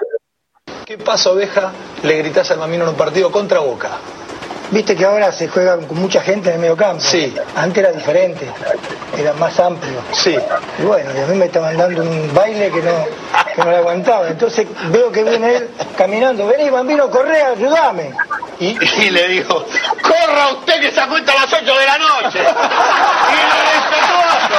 ¿Qué pasa, oveja? Le gritás al Bambino en un partido contra Boca. Viste que ahora se juega con mucha gente en el medio campo. Sí. Antes era diferente, era más amplio. Sí. Y bueno, y a mí me estaban dando un baile que no, que no lo aguantaba. Entonces veo que viene él caminando. Vení, bambino, corre, ayúdame. Y, y le digo, corra usted que se acuesta a las 8 de la noche. y lo respetuoso.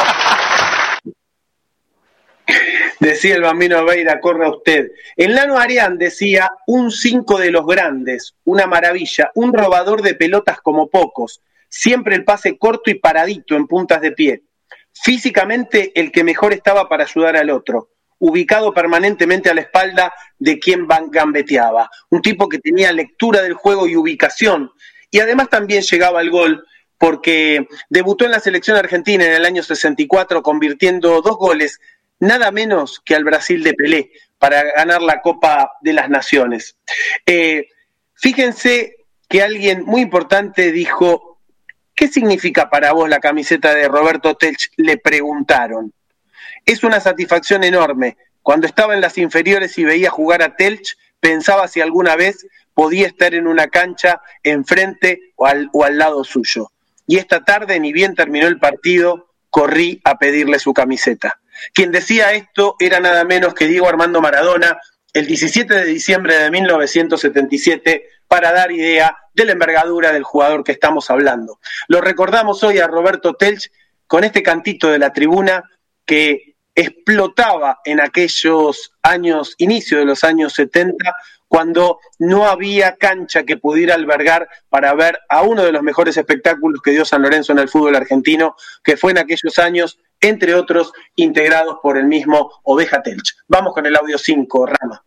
Decía el bambino Veira, corra usted. El Lano Arián decía, un cinco de los grandes, una maravilla, un robador de pelotas como pocos, siempre el pase corto y paradito en puntas de pie. Físicamente el que mejor estaba para ayudar al otro, ubicado permanentemente a la espalda de quien gambeteaba. Un tipo que tenía lectura del juego y ubicación, y además también llegaba al gol porque debutó en la selección argentina en el año 64 convirtiendo dos goles nada menos que al Brasil de Pelé para ganar la Copa de las Naciones. Eh, fíjense que alguien muy importante dijo, ¿qué significa para vos la camiseta de Roberto Telch? Le preguntaron. Es una satisfacción enorme. Cuando estaba en las inferiores y veía jugar a Telch, pensaba si alguna vez podía estar en una cancha enfrente o al, o al lado suyo. Y esta tarde, ni bien terminó el partido, corrí a pedirle su camiseta. Quien decía esto era nada menos que Diego Armando Maradona el 17 de diciembre de 1977 para dar idea de la envergadura del jugador que estamos hablando. Lo recordamos hoy a Roberto Telch con este cantito de la tribuna que explotaba en aquellos años, inicio de los años 70, cuando no había cancha que pudiera albergar para ver a uno de los mejores espectáculos que dio San Lorenzo en el fútbol argentino, que fue en aquellos años, entre otros, integrados por el mismo Oveja Telch. Vamos con el audio 5, Rama.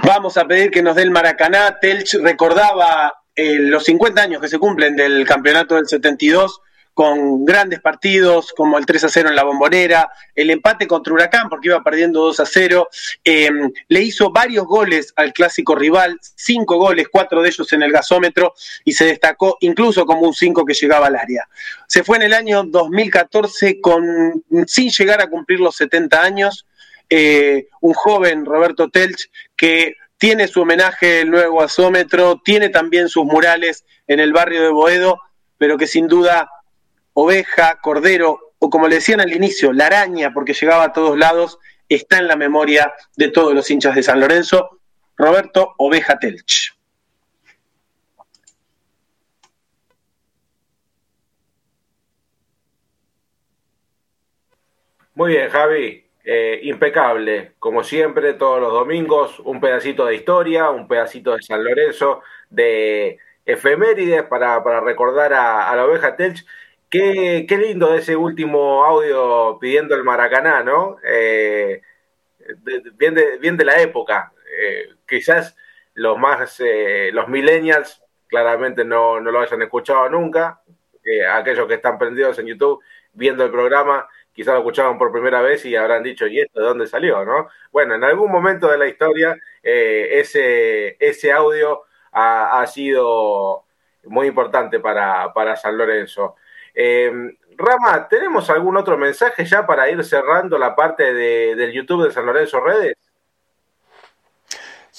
Vamos a pedir que nos dé el Maracaná. Telch recordaba eh, los 50 años que se cumplen del campeonato del 72 con grandes partidos como el 3 a 0 en la bombonera, el empate contra Huracán porque iba perdiendo 2 a 0, eh, le hizo varios goles al clásico rival, cinco goles, cuatro de ellos en el gasómetro y se destacó incluso como un 5 que llegaba al área. Se fue en el año 2014 con, sin llegar a cumplir los 70 años, eh, un joven Roberto Telch que tiene su homenaje el nuevo gasómetro, tiene también sus murales en el barrio de Boedo, pero que sin duda oveja, cordero, o como le decían al inicio, la araña, porque llegaba a todos lados, está en la memoria de todos los hinchas de San Lorenzo, Roberto Oveja Telch. Muy bien, Javi. Eh, impecable, como siempre, todos los domingos, un pedacito de historia, un pedacito de San Lorenzo, de efemérides para, para recordar a, la oveja Telch. Qué, qué, lindo ese último audio pidiendo el Maracaná, ¿no? Eh, bien, de, bien de la época. Eh, quizás los más, eh, los millennials claramente no, no, lo hayan escuchado nunca. aquellos que están prendidos en YouTube viendo el programa quizás lo escucharon por primera vez y habrán dicho, ¿y esto de dónde salió? ¿no? Bueno, en algún momento de la historia eh, ese, ese audio ha, ha, sido muy importante para, para San Lorenzo. Eh, Rama, ¿tenemos algún otro mensaje ya para ir cerrando la parte de, del YouTube de San Lorenzo Redes?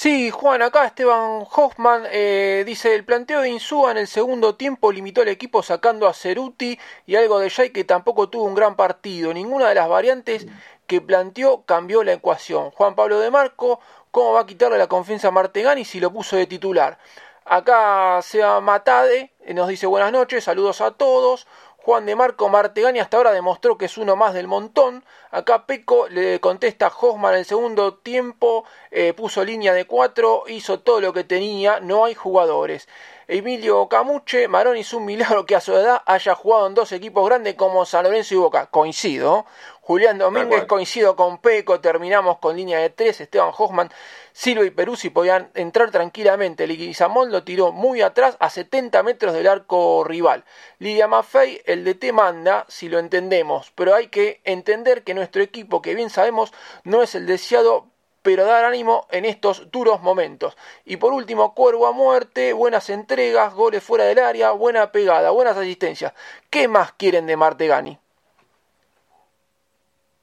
Sí, Juan, acá Esteban Hoffman eh, dice, el planteo de Insúa en el segundo tiempo limitó al equipo sacando a Ceruti y algo de Jay que tampoco tuvo un gran partido. Ninguna de las variantes que planteó cambió la ecuación. Juan Pablo de Marco, ¿cómo va a quitarle la confianza a Martegani si lo puso de titular? Acá Seba Matade nos dice buenas noches, saludos a todos. Juan de Marco Martegani hasta ahora demostró que es uno más del montón. Acá Peco le contesta Hoffman en el segundo tiempo, eh, puso línea de cuatro, hizo todo lo que tenía, no hay jugadores. Emilio Camuche, Marón hizo un milagro que a su edad haya jugado en dos equipos grandes como San Lorenzo y Boca. Coincido. Julián Domínguez, coincido con Peco, terminamos con línea de tres, Esteban Hoffman, Silva y Peruzzi podían entrar tranquilamente. Liguizamón lo tiró muy atrás a 70 metros del arco rival. Lidia Maffei, el de T manda, si lo entendemos, pero hay que entender que nuestro equipo, que bien sabemos, no es el deseado pero dar ánimo en estos duros momentos. Y por último, Cuervo a muerte, buenas entregas, goles fuera del área, buena pegada, buenas asistencias. ¿Qué más quieren de Martegani?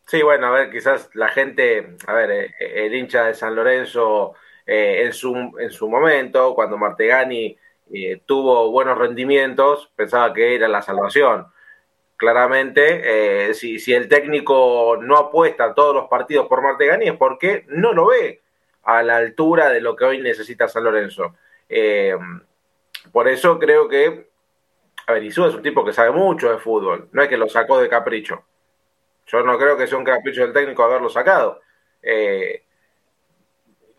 Sí, bueno, a ver, quizás la gente, a ver, eh, el hincha de San Lorenzo eh, en, su, en su momento, cuando Martegani eh, tuvo buenos rendimientos, pensaba que era la salvación claramente, eh, si, si, el técnico no apuesta todos los partidos por Martegani es porque no lo ve a la altura de lo que hoy necesita San Lorenzo. Eh, por eso creo que, a ver, Isú es un tipo que sabe mucho de fútbol, no es que lo sacó de capricho. Yo no creo que sea un capricho del técnico haberlo sacado. Eh,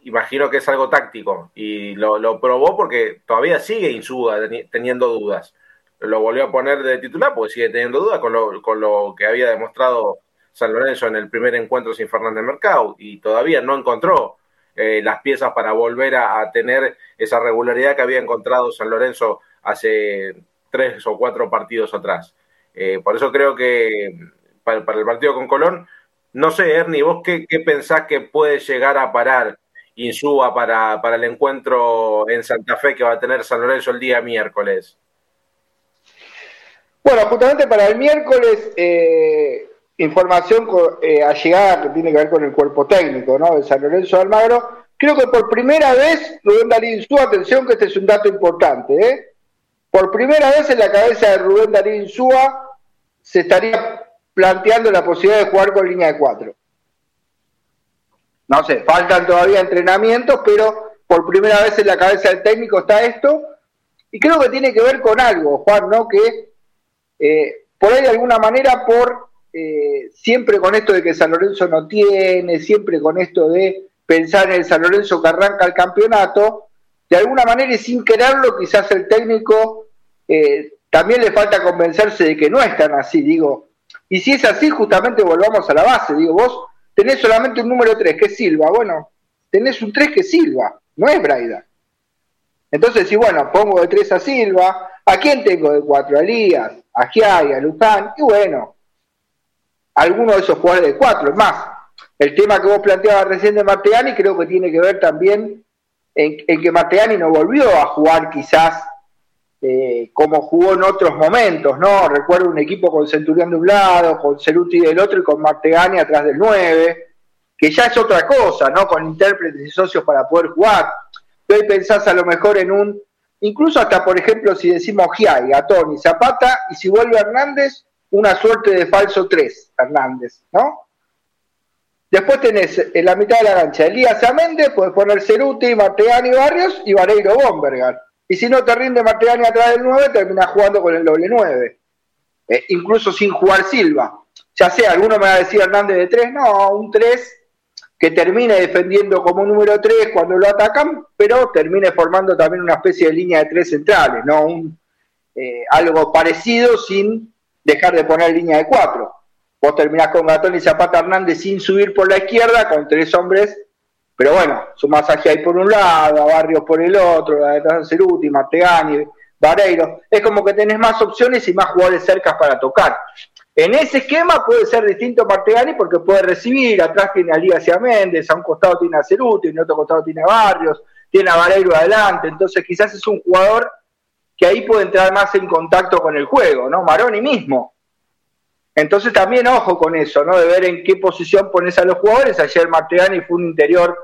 imagino que es algo táctico y lo, probó porque todavía sigue Insúa teniendo dudas lo volvió a poner de titular porque sigue teniendo dudas con lo, con lo que había demostrado San Lorenzo en el primer encuentro sin Fernández Mercado y todavía no encontró eh, las piezas para volver a, tener esa regularidad que había encontrado San Lorenzo hace tres o cuatro partidos atrás. Eh, por eso creo que para, el partido con Colón, no sé, Ernie, ¿vos qué, qué pensás que puede llegar a parar Insúa para, para el encuentro en Santa Fe que va a tener San Lorenzo el día miércoles? Bueno, justamente para el miércoles, eh, información eh, allegada que tiene que ver con el cuerpo técnico ¿no? de San Lorenzo de Almagro. Creo que por primera vez, Rubén Darín Insúa, atención que este es un dato importante, ¿eh? por primera vez en la cabeza de Rubén Darín Insúa se estaría planteando la posibilidad de jugar con línea de cuatro. No sé, faltan todavía entrenamientos, pero por primera vez en la cabeza del técnico está esto. Y creo que tiene que ver con algo, Juan, ¿no? Que eh, por ahí de alguna manera, por eh, siempre con esto de que San Lorenzo no tiene, siempre con esto de pensar en el San Lorenzo que arranca el campeonato, de alguna manera y sin quererlo, quizás el técnico eh, también le falta convencerse de que no es tan así, digo. Y si es así, justamente volvamos a la base, digo, vos tenés solamente un número 3, que es Silva, bueno, tenés un 3 que es Silva, no es Braida. Entonces, si bueno, pongo de 3 a Silva, ¿a quién tengo de 4? A Elías, a Giai, a Luján, y bueno, alguno de esos jugadores de 4. Es más, el tema que vos planteabas recién de Marteani creo que tiene que ver también en, que Marteani no volvió a jugar quizás eh, como jugó en otros momentos, ¿no? Recuerdo un equipo con Centurión de un lado, con Ceruti del otro y con Martegani atrás del 9, que ya es otra cosa, ¿no? Con intérpretes y socios para poder jugar hoy pensás a lo mejor en un, incluso hasta por ejemplo si decimos Giai, Tony, Zapata, y si vuelve Hernández, una suerte de falso 3, Hernández, ¿no? Después tenés en la mitad de la cancha Elías Améndez, puedes poner Ceruti, Martegani Barrios y Vareiro Bombergar. Y si no te rinde Martegani atrás del 9, terminás jugando con el doble 9. Eh, incluso sin jugar Silva. Ya sea, alguno me va a decir Hernández de 3, no, un 3 que termine defendiendo como número 3 cuando lo atacan, pero termine formando también una especie de línea de tres centrales, ¿no? Un, eh, algo parecido sin dejar de poner línea de 4. Vos terminás con Gatón y Zapata Hernández sin subir por la izquierda, con tres hombres, pero bueno, su masaje ahí por un lado, a Barrios por el otro, la de Ceruti, Martegani, Vareiro. Es como que tenés más opciones y más jugadores cercas para tocar. En ese esquema puede ser distinto Martegani porque puede recibir, atrás tiene a Lía hacia Méndez, a un costado tiene a Ceruti, en otro costado tiene a Barrios, tiene a Vareiro adelante, entonces quizás es un jugador que ahí puede entrar más en contacto con el juego, ¿no? Maroni mismo. Entonces también ojo con eso, ¿no? De ver en qué posición pones a los jugadores. Ayer Martegani fue un interior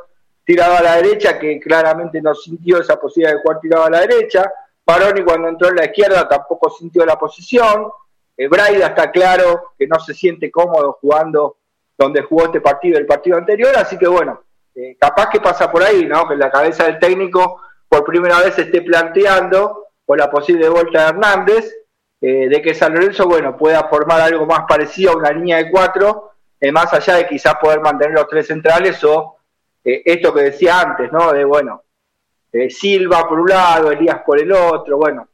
tirado a la derecha que claramente no sintió esa posibilidad de jugar tirado a la derecha. Maroni cuando entró en la izquierda tampoco sintió la posición. Eh, Braida está claro que no se siente cómodo jugando donde jugó este partido el partido anterior, así que bueno, eh, capaz que pasa por ahí, ¿no? Que la cabeza del técnico por primera vez esté planteando por la posible vuelta de Hernández, eh, de que San Lorenzo, bueno, pueda formar algo más parecido a una línea de cuatro, eh, más allá de quizás poder mantener los tres centrales o eh, esto que decía antes, ¿no? De, bueno, Silva por un lado, Elías por el otro, bueno,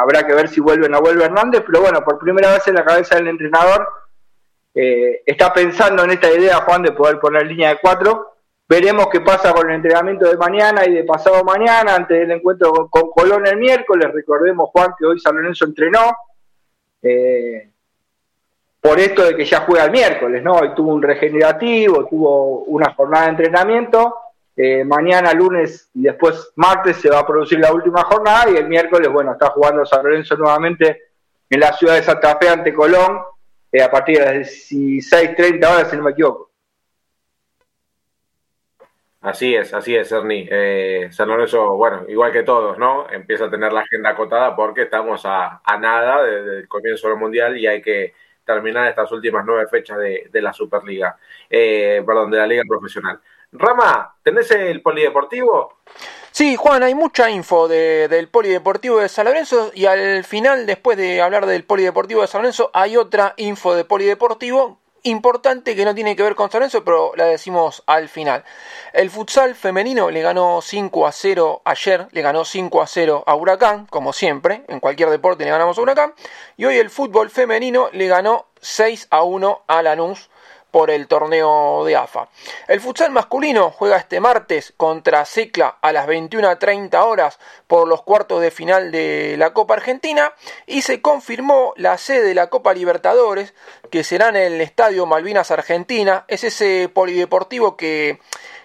habrá que ver si vuelve o no vuelve Hernández, pero bueno, por primera vez en la cabeza del entrenador está pensando en esta idea, Juan, de poder poner línea de cuatro. Veremos qué pasa con el entrenamiento de mañana y de pasado mañana, antes del encuentro con, con Colón el miércoles. Recordemos, Juan, que hoy San Lorenzo entrenó, eh, por esto de que ya juega el miércoles, ¿no? Hoy tuvo un regenerativo, tuvo una jornada de entrenamiento, eh, mañana, lunes y después martes se va a producir la última jornada y el miércoles, bueno, está jugando San Lorenzo nuevamente en la ciudad de Santa Fe ante Colón eh, a partir de las 16.30 horas, si no me equivoco. Así es, así es, Ernie. Eh, San Lorenzo, bueno, igual que todos, ¿no? Empieza a tener la agenda acotada porque estamos a, nada del comienzo del Mundial y hay que terminar estas últimas nueve fechas de, la Superliga, eh, perdón, de la Liga Profesional. Rama, ¿tenés el polideportivo? Sí, Juan, hay mucha info del Polideportivo de San Lorenzo y al final, después de hablar del Polideportivo de San Lorenzo, hay otra info de Polideportivo importante que no tiene que ver con San Lorenzo, pero la decimos al final. El futsal femenino le ganó 5 a 0 ayer, le ganó 5 a 0 a Huracán, como siempre, en cualquier deporte le ganamos a Huracán, y hoy el fútbol femenino le ganó 6 a 1 a Lanús por el torneo de AFA. El futsal masculino juega este martes contra Secla a las 21.30 horas por los cuartos de final de la Copa Argentina y se confirmó la sede de la Copa Libertadores que será en el Estadio Malvinas Argentina. Es ese polideportivo que,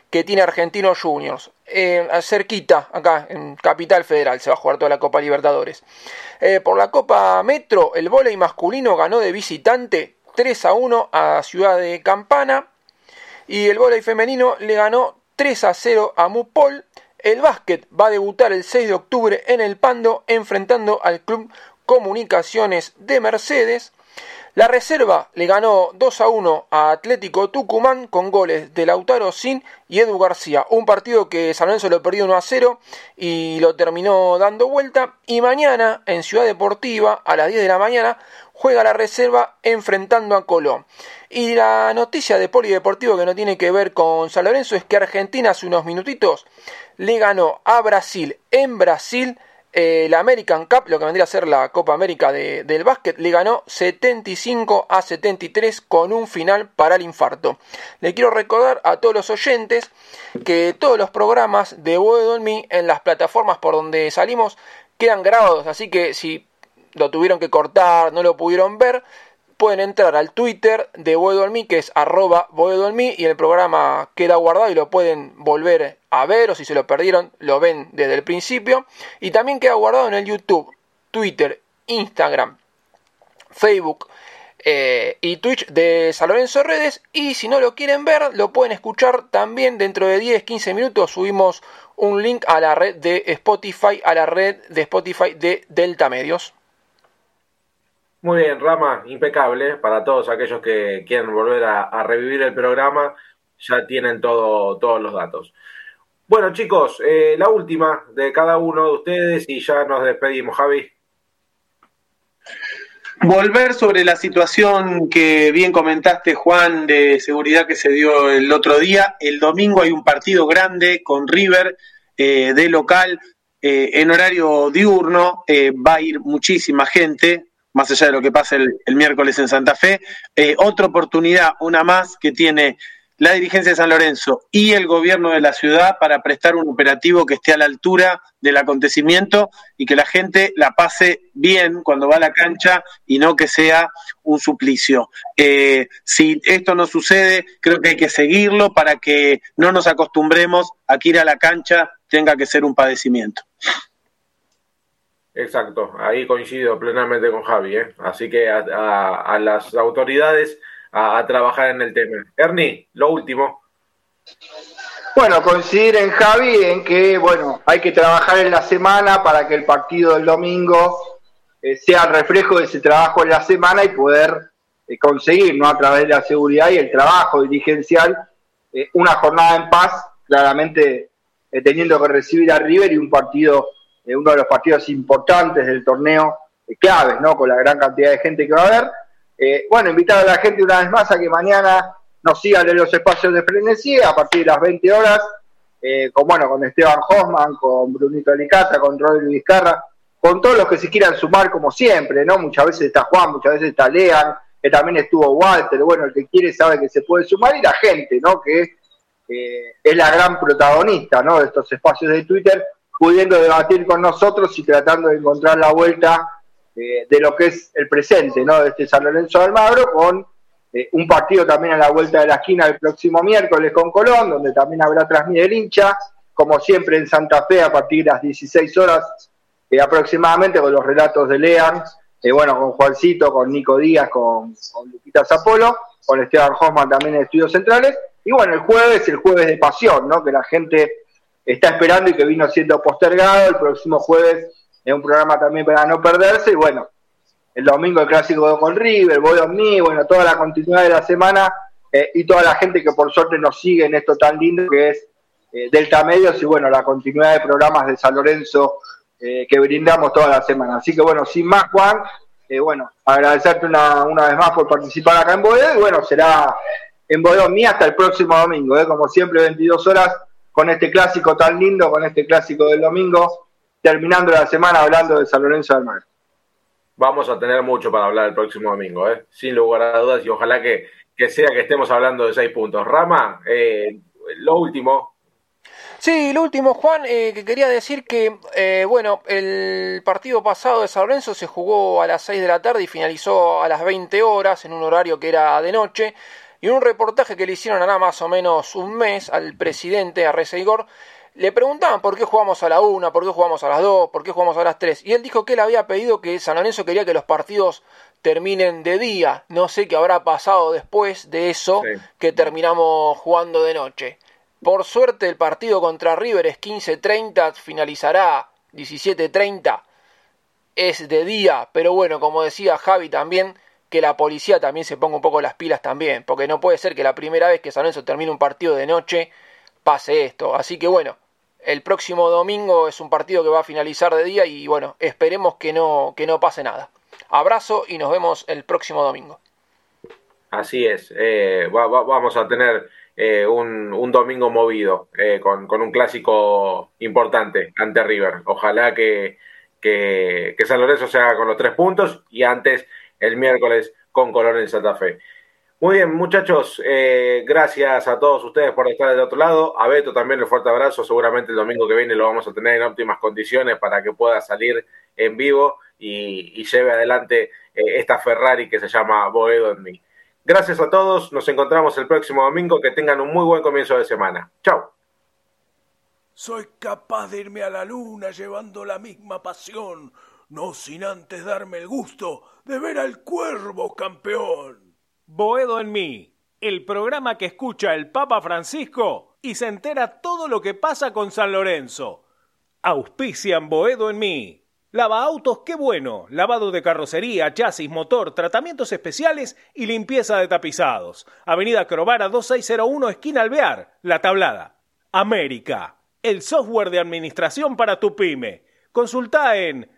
que tiene Argentinos Juniors. Eh, cerquita, acá en Capital Federal, se va a jugar toda la Copa Libertadores. Eh, por la Copa Metro, el vóley masculino ganó de visitante 3 a 1 a Ciudad de Campana. Y el voleibol femenino le ganó 3 a 0 a Mupol. El básquet va a debutar el 6 de octubre en el Pando enfrentando al Club Comunicaciones de Mercedes. La reserva le ganó 2 a 1 a Atlético Tucumán con goles de Lautaro Sin y Edu García. Un partido que San Lorenzo lo perdió 1 a 0 y lo terminó dando vuelta. Y mañana en Ciudad Deportiva a las 10 de la mañana juega la reserva enfrentando a Colón. Y la noticia de polideportivo que no tiene que ver con San Lorenzo es que Argentina hace unos minutitos le ganó a Brasil en Brasil eh, la American Cup, lo que vendría a ser la Copa América del básquet, le ganó 75 a 73 con un final para el infarto. Le quiero recordar a todos los oyentes que todos los programas de Boedo en en las plataformas por donde salimos quedan grabados, así que si lo tuvieron que cortar, no lo pudieron ver, pueden entrar al Twitter de Boedo que es arroba Boedo y el programa queda guardado y lo pueden volver a ver, o si se lo perdieron, lo ven desde el principio. Y también queda guardado en el YouTube, Twitter, Instagram, Facebook eh, y Twitch de San Lorenzo Redes. Y si no lo quieren ver, lo pueden escuchar también dentro de 10-15 minutos. Subimos un link a la red de Spotify, a la red de Spotify de Delta Medios. Muy bien, Rama, impecable. Para todos aquellos que quieren volver a, revivir el programa, ya tienen todo, todos los datos. Bueno, chicos, eh, la última de cada uno de ustedes y ya nos despedimos, Javi. Volver sobre la situación que bien comentaste, Juan, de seguridad que se dio el otro día. El domingo hay un partido grande con River eh, de local eh, en horario diurno. va a ir muchísima gente más allá de lo que pasa el, miércoles en Santa Fe. Eh, otra oportunidad, una más, que tiene la dirigencia de San Lorenzo y el gobierno de la ciudad para prestar un operativo que esté a la altura del acontecimiento y que la gente la pase bien cuando va a la cancha y no que sea un suplicio. Eh, si esto no sucede, creo que hay que seguirlo para que no nos acostumbremos a que ir a la cancha tenga que ser un padecimiento. Exacto, ahí coincido plenamente con Javi, ¿eh? así que a, las autoridades a, trabajar en el tema. Ernie, lo último. Bueno, coincidir en Javi en que, bueno, hay que trabajar en la semana para que el partido del domingo eh, sea reflejo de ese trabajo en la semana y poder eh, conseguir, ¿no? A través de la seguridad y el trabajo dirigencial, eh, una jornada en paz, claramente teniendo que recibir a River y un partido uno de los partidos importantes del torneo claves, ¿no? Con la gran cantidad de gente que va a haber. Eh, bueno, invitar a la gente una vez más a que mañana nos sigan en los espacios de frenesí a partir de las 20 horas, eh, con, bueno, con Esteban Hoffman, con Brunito Alicata, con Rodri Vizcarra, con todos los que se quieran sumar como siempre, ¿no? Muchas veces está Juan, muchas veces está Lean, que también estuvo Walter, bueno, el que quiere sabe que se puede sumar, y la gente, ¿no? Que eh, es la gran protagonista, ¿no? De estos espacios de Twitter, pudiendo debatir con nosotros y tratando de encontrar la vuelta eh, de lo que es el presente, ¿no? De este San Lorenzo de Almagro, con eh, un partido también a la vuelta de la esquina el próximo miércoles con Colón, donde también habrá transmisión hincha, como siempre en Santa Fe a partir de las 16 horas eh, aproximadamente, con los relatos de Lean, bueno, con Juancito, con Nico Díaz, con, con Lupita Zapolo, con Esteban Hoffman también en Estudios Centrales, y bueno, el jueves, el jueves de pasión, ¿no? Que la gente está esperando y que vino siendo postergado, el próximo jueves es un programa también para no perderse, y bueno, el domingo el clásico con River, Voy a mí, bueno, toda la continuidad de la semana eh, y toda la gente que por suerte nos sigue en esto tan lindo que es eh, Delta Medios y bueno, la continuidad de programas de San Lorenzo eh, que brindamos toda la semana. Así que bueno, sin más Juan, bueno, agradecerte una, una vez más por participar acá en Boedo y bueno, será en Boedo mí hasta el próximo domingo, como siempre 22 horas con este clásico tan lindo, con este clásico del domingo, terminando la semana hablando de San Lorenzo del Mar vamos a tener mucho para hablar el próximo domingo, ¿eh? sin lugar a dudas, y ojalá que, sea que estemos hablando de seis puntos. Rama, eh, lo último. Sí, lo último, Juan, eh, que quería decir que, eh, bueno, el partido pasado de San Lorenzo se jugó a las 6 de la tarde y finalizó a las 20 horas en un horario que era de noche. Y un reportaje que le hicieron hará más o menos un mes al presidente, a Reza Igor, le preguntaban por qué jugamos a la una, por qué jugamos a las dos, por qué jugamos a las tres. Y él dijo que él había pedido que San Lorenzo quería que los partidos terminen de día. No sé qué habrá pasado después de eso que terminamos jugando de noche. Por suerte el partido contra River es 15.30, finalizará 17.30. Es de día, pero bueno, como decía Javi también, que la policía también se ponga un poco las pilas también, porque no puede ser que la primera vez que San Lorenzo termine un partido de noche pase esto. Así que bueno, el próximo domingo es un partido que va a finalizar de día y bueno, esperemos que no, que no pase nada. Abrazo y nos vemos el próximo domingo. Así es, eh, vamos a tener eh, un, domingo movido eh, con, un clásico importante ante River. Ojalá que, que, que San Lorenzo se haga con los tres puntos y antes el miércoles con Colón en Santa Fe. Muy bien, muchachos, eh, gracias a todos ustedes por estar del otro lado. A Beto también un fuerte abrazo. Seguramente el domingo que viene lo vamos a tener en óptimas condiciones para que pueda salir en vivo y, lleve adelante eh, esta Ferrari que se llama Boedo en mí. Gracias a todos, nos encontramos el próximo domingo. Que tengan un muy buen comienzo de semana. Chao. Soy capaz de irme a la luna llevando la misma pasión, no sin antes darme el gusto de ver al cuervo campeón. Boedo en mí, el programa que escucha el Papa Francisco y se entera todo lo que pasa con San Lorenzo. Auspician Boedo en mí. Lava autos, qué bueno. Lavado de carrocería, chasis, motor, tratamientos especiales y limpieza de tapizados. Avenida Crovara 2601, esquina Alvear, La Tablada. América, el software de administración para tu pyme. Consulta en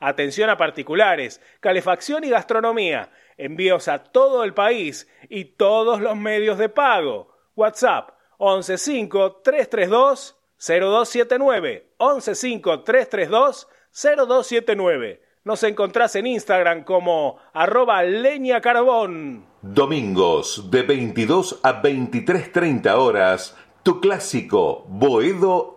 Atención a particulares, calefacción y gastronomía envíos a todo el país y todos los medios de pago. WhatsApp 115-332-0279. 115-332-0279. Nos encontrás en Instagram como arroba leña. Domingos de 22 a 23.30 horas, tu clásico Boedo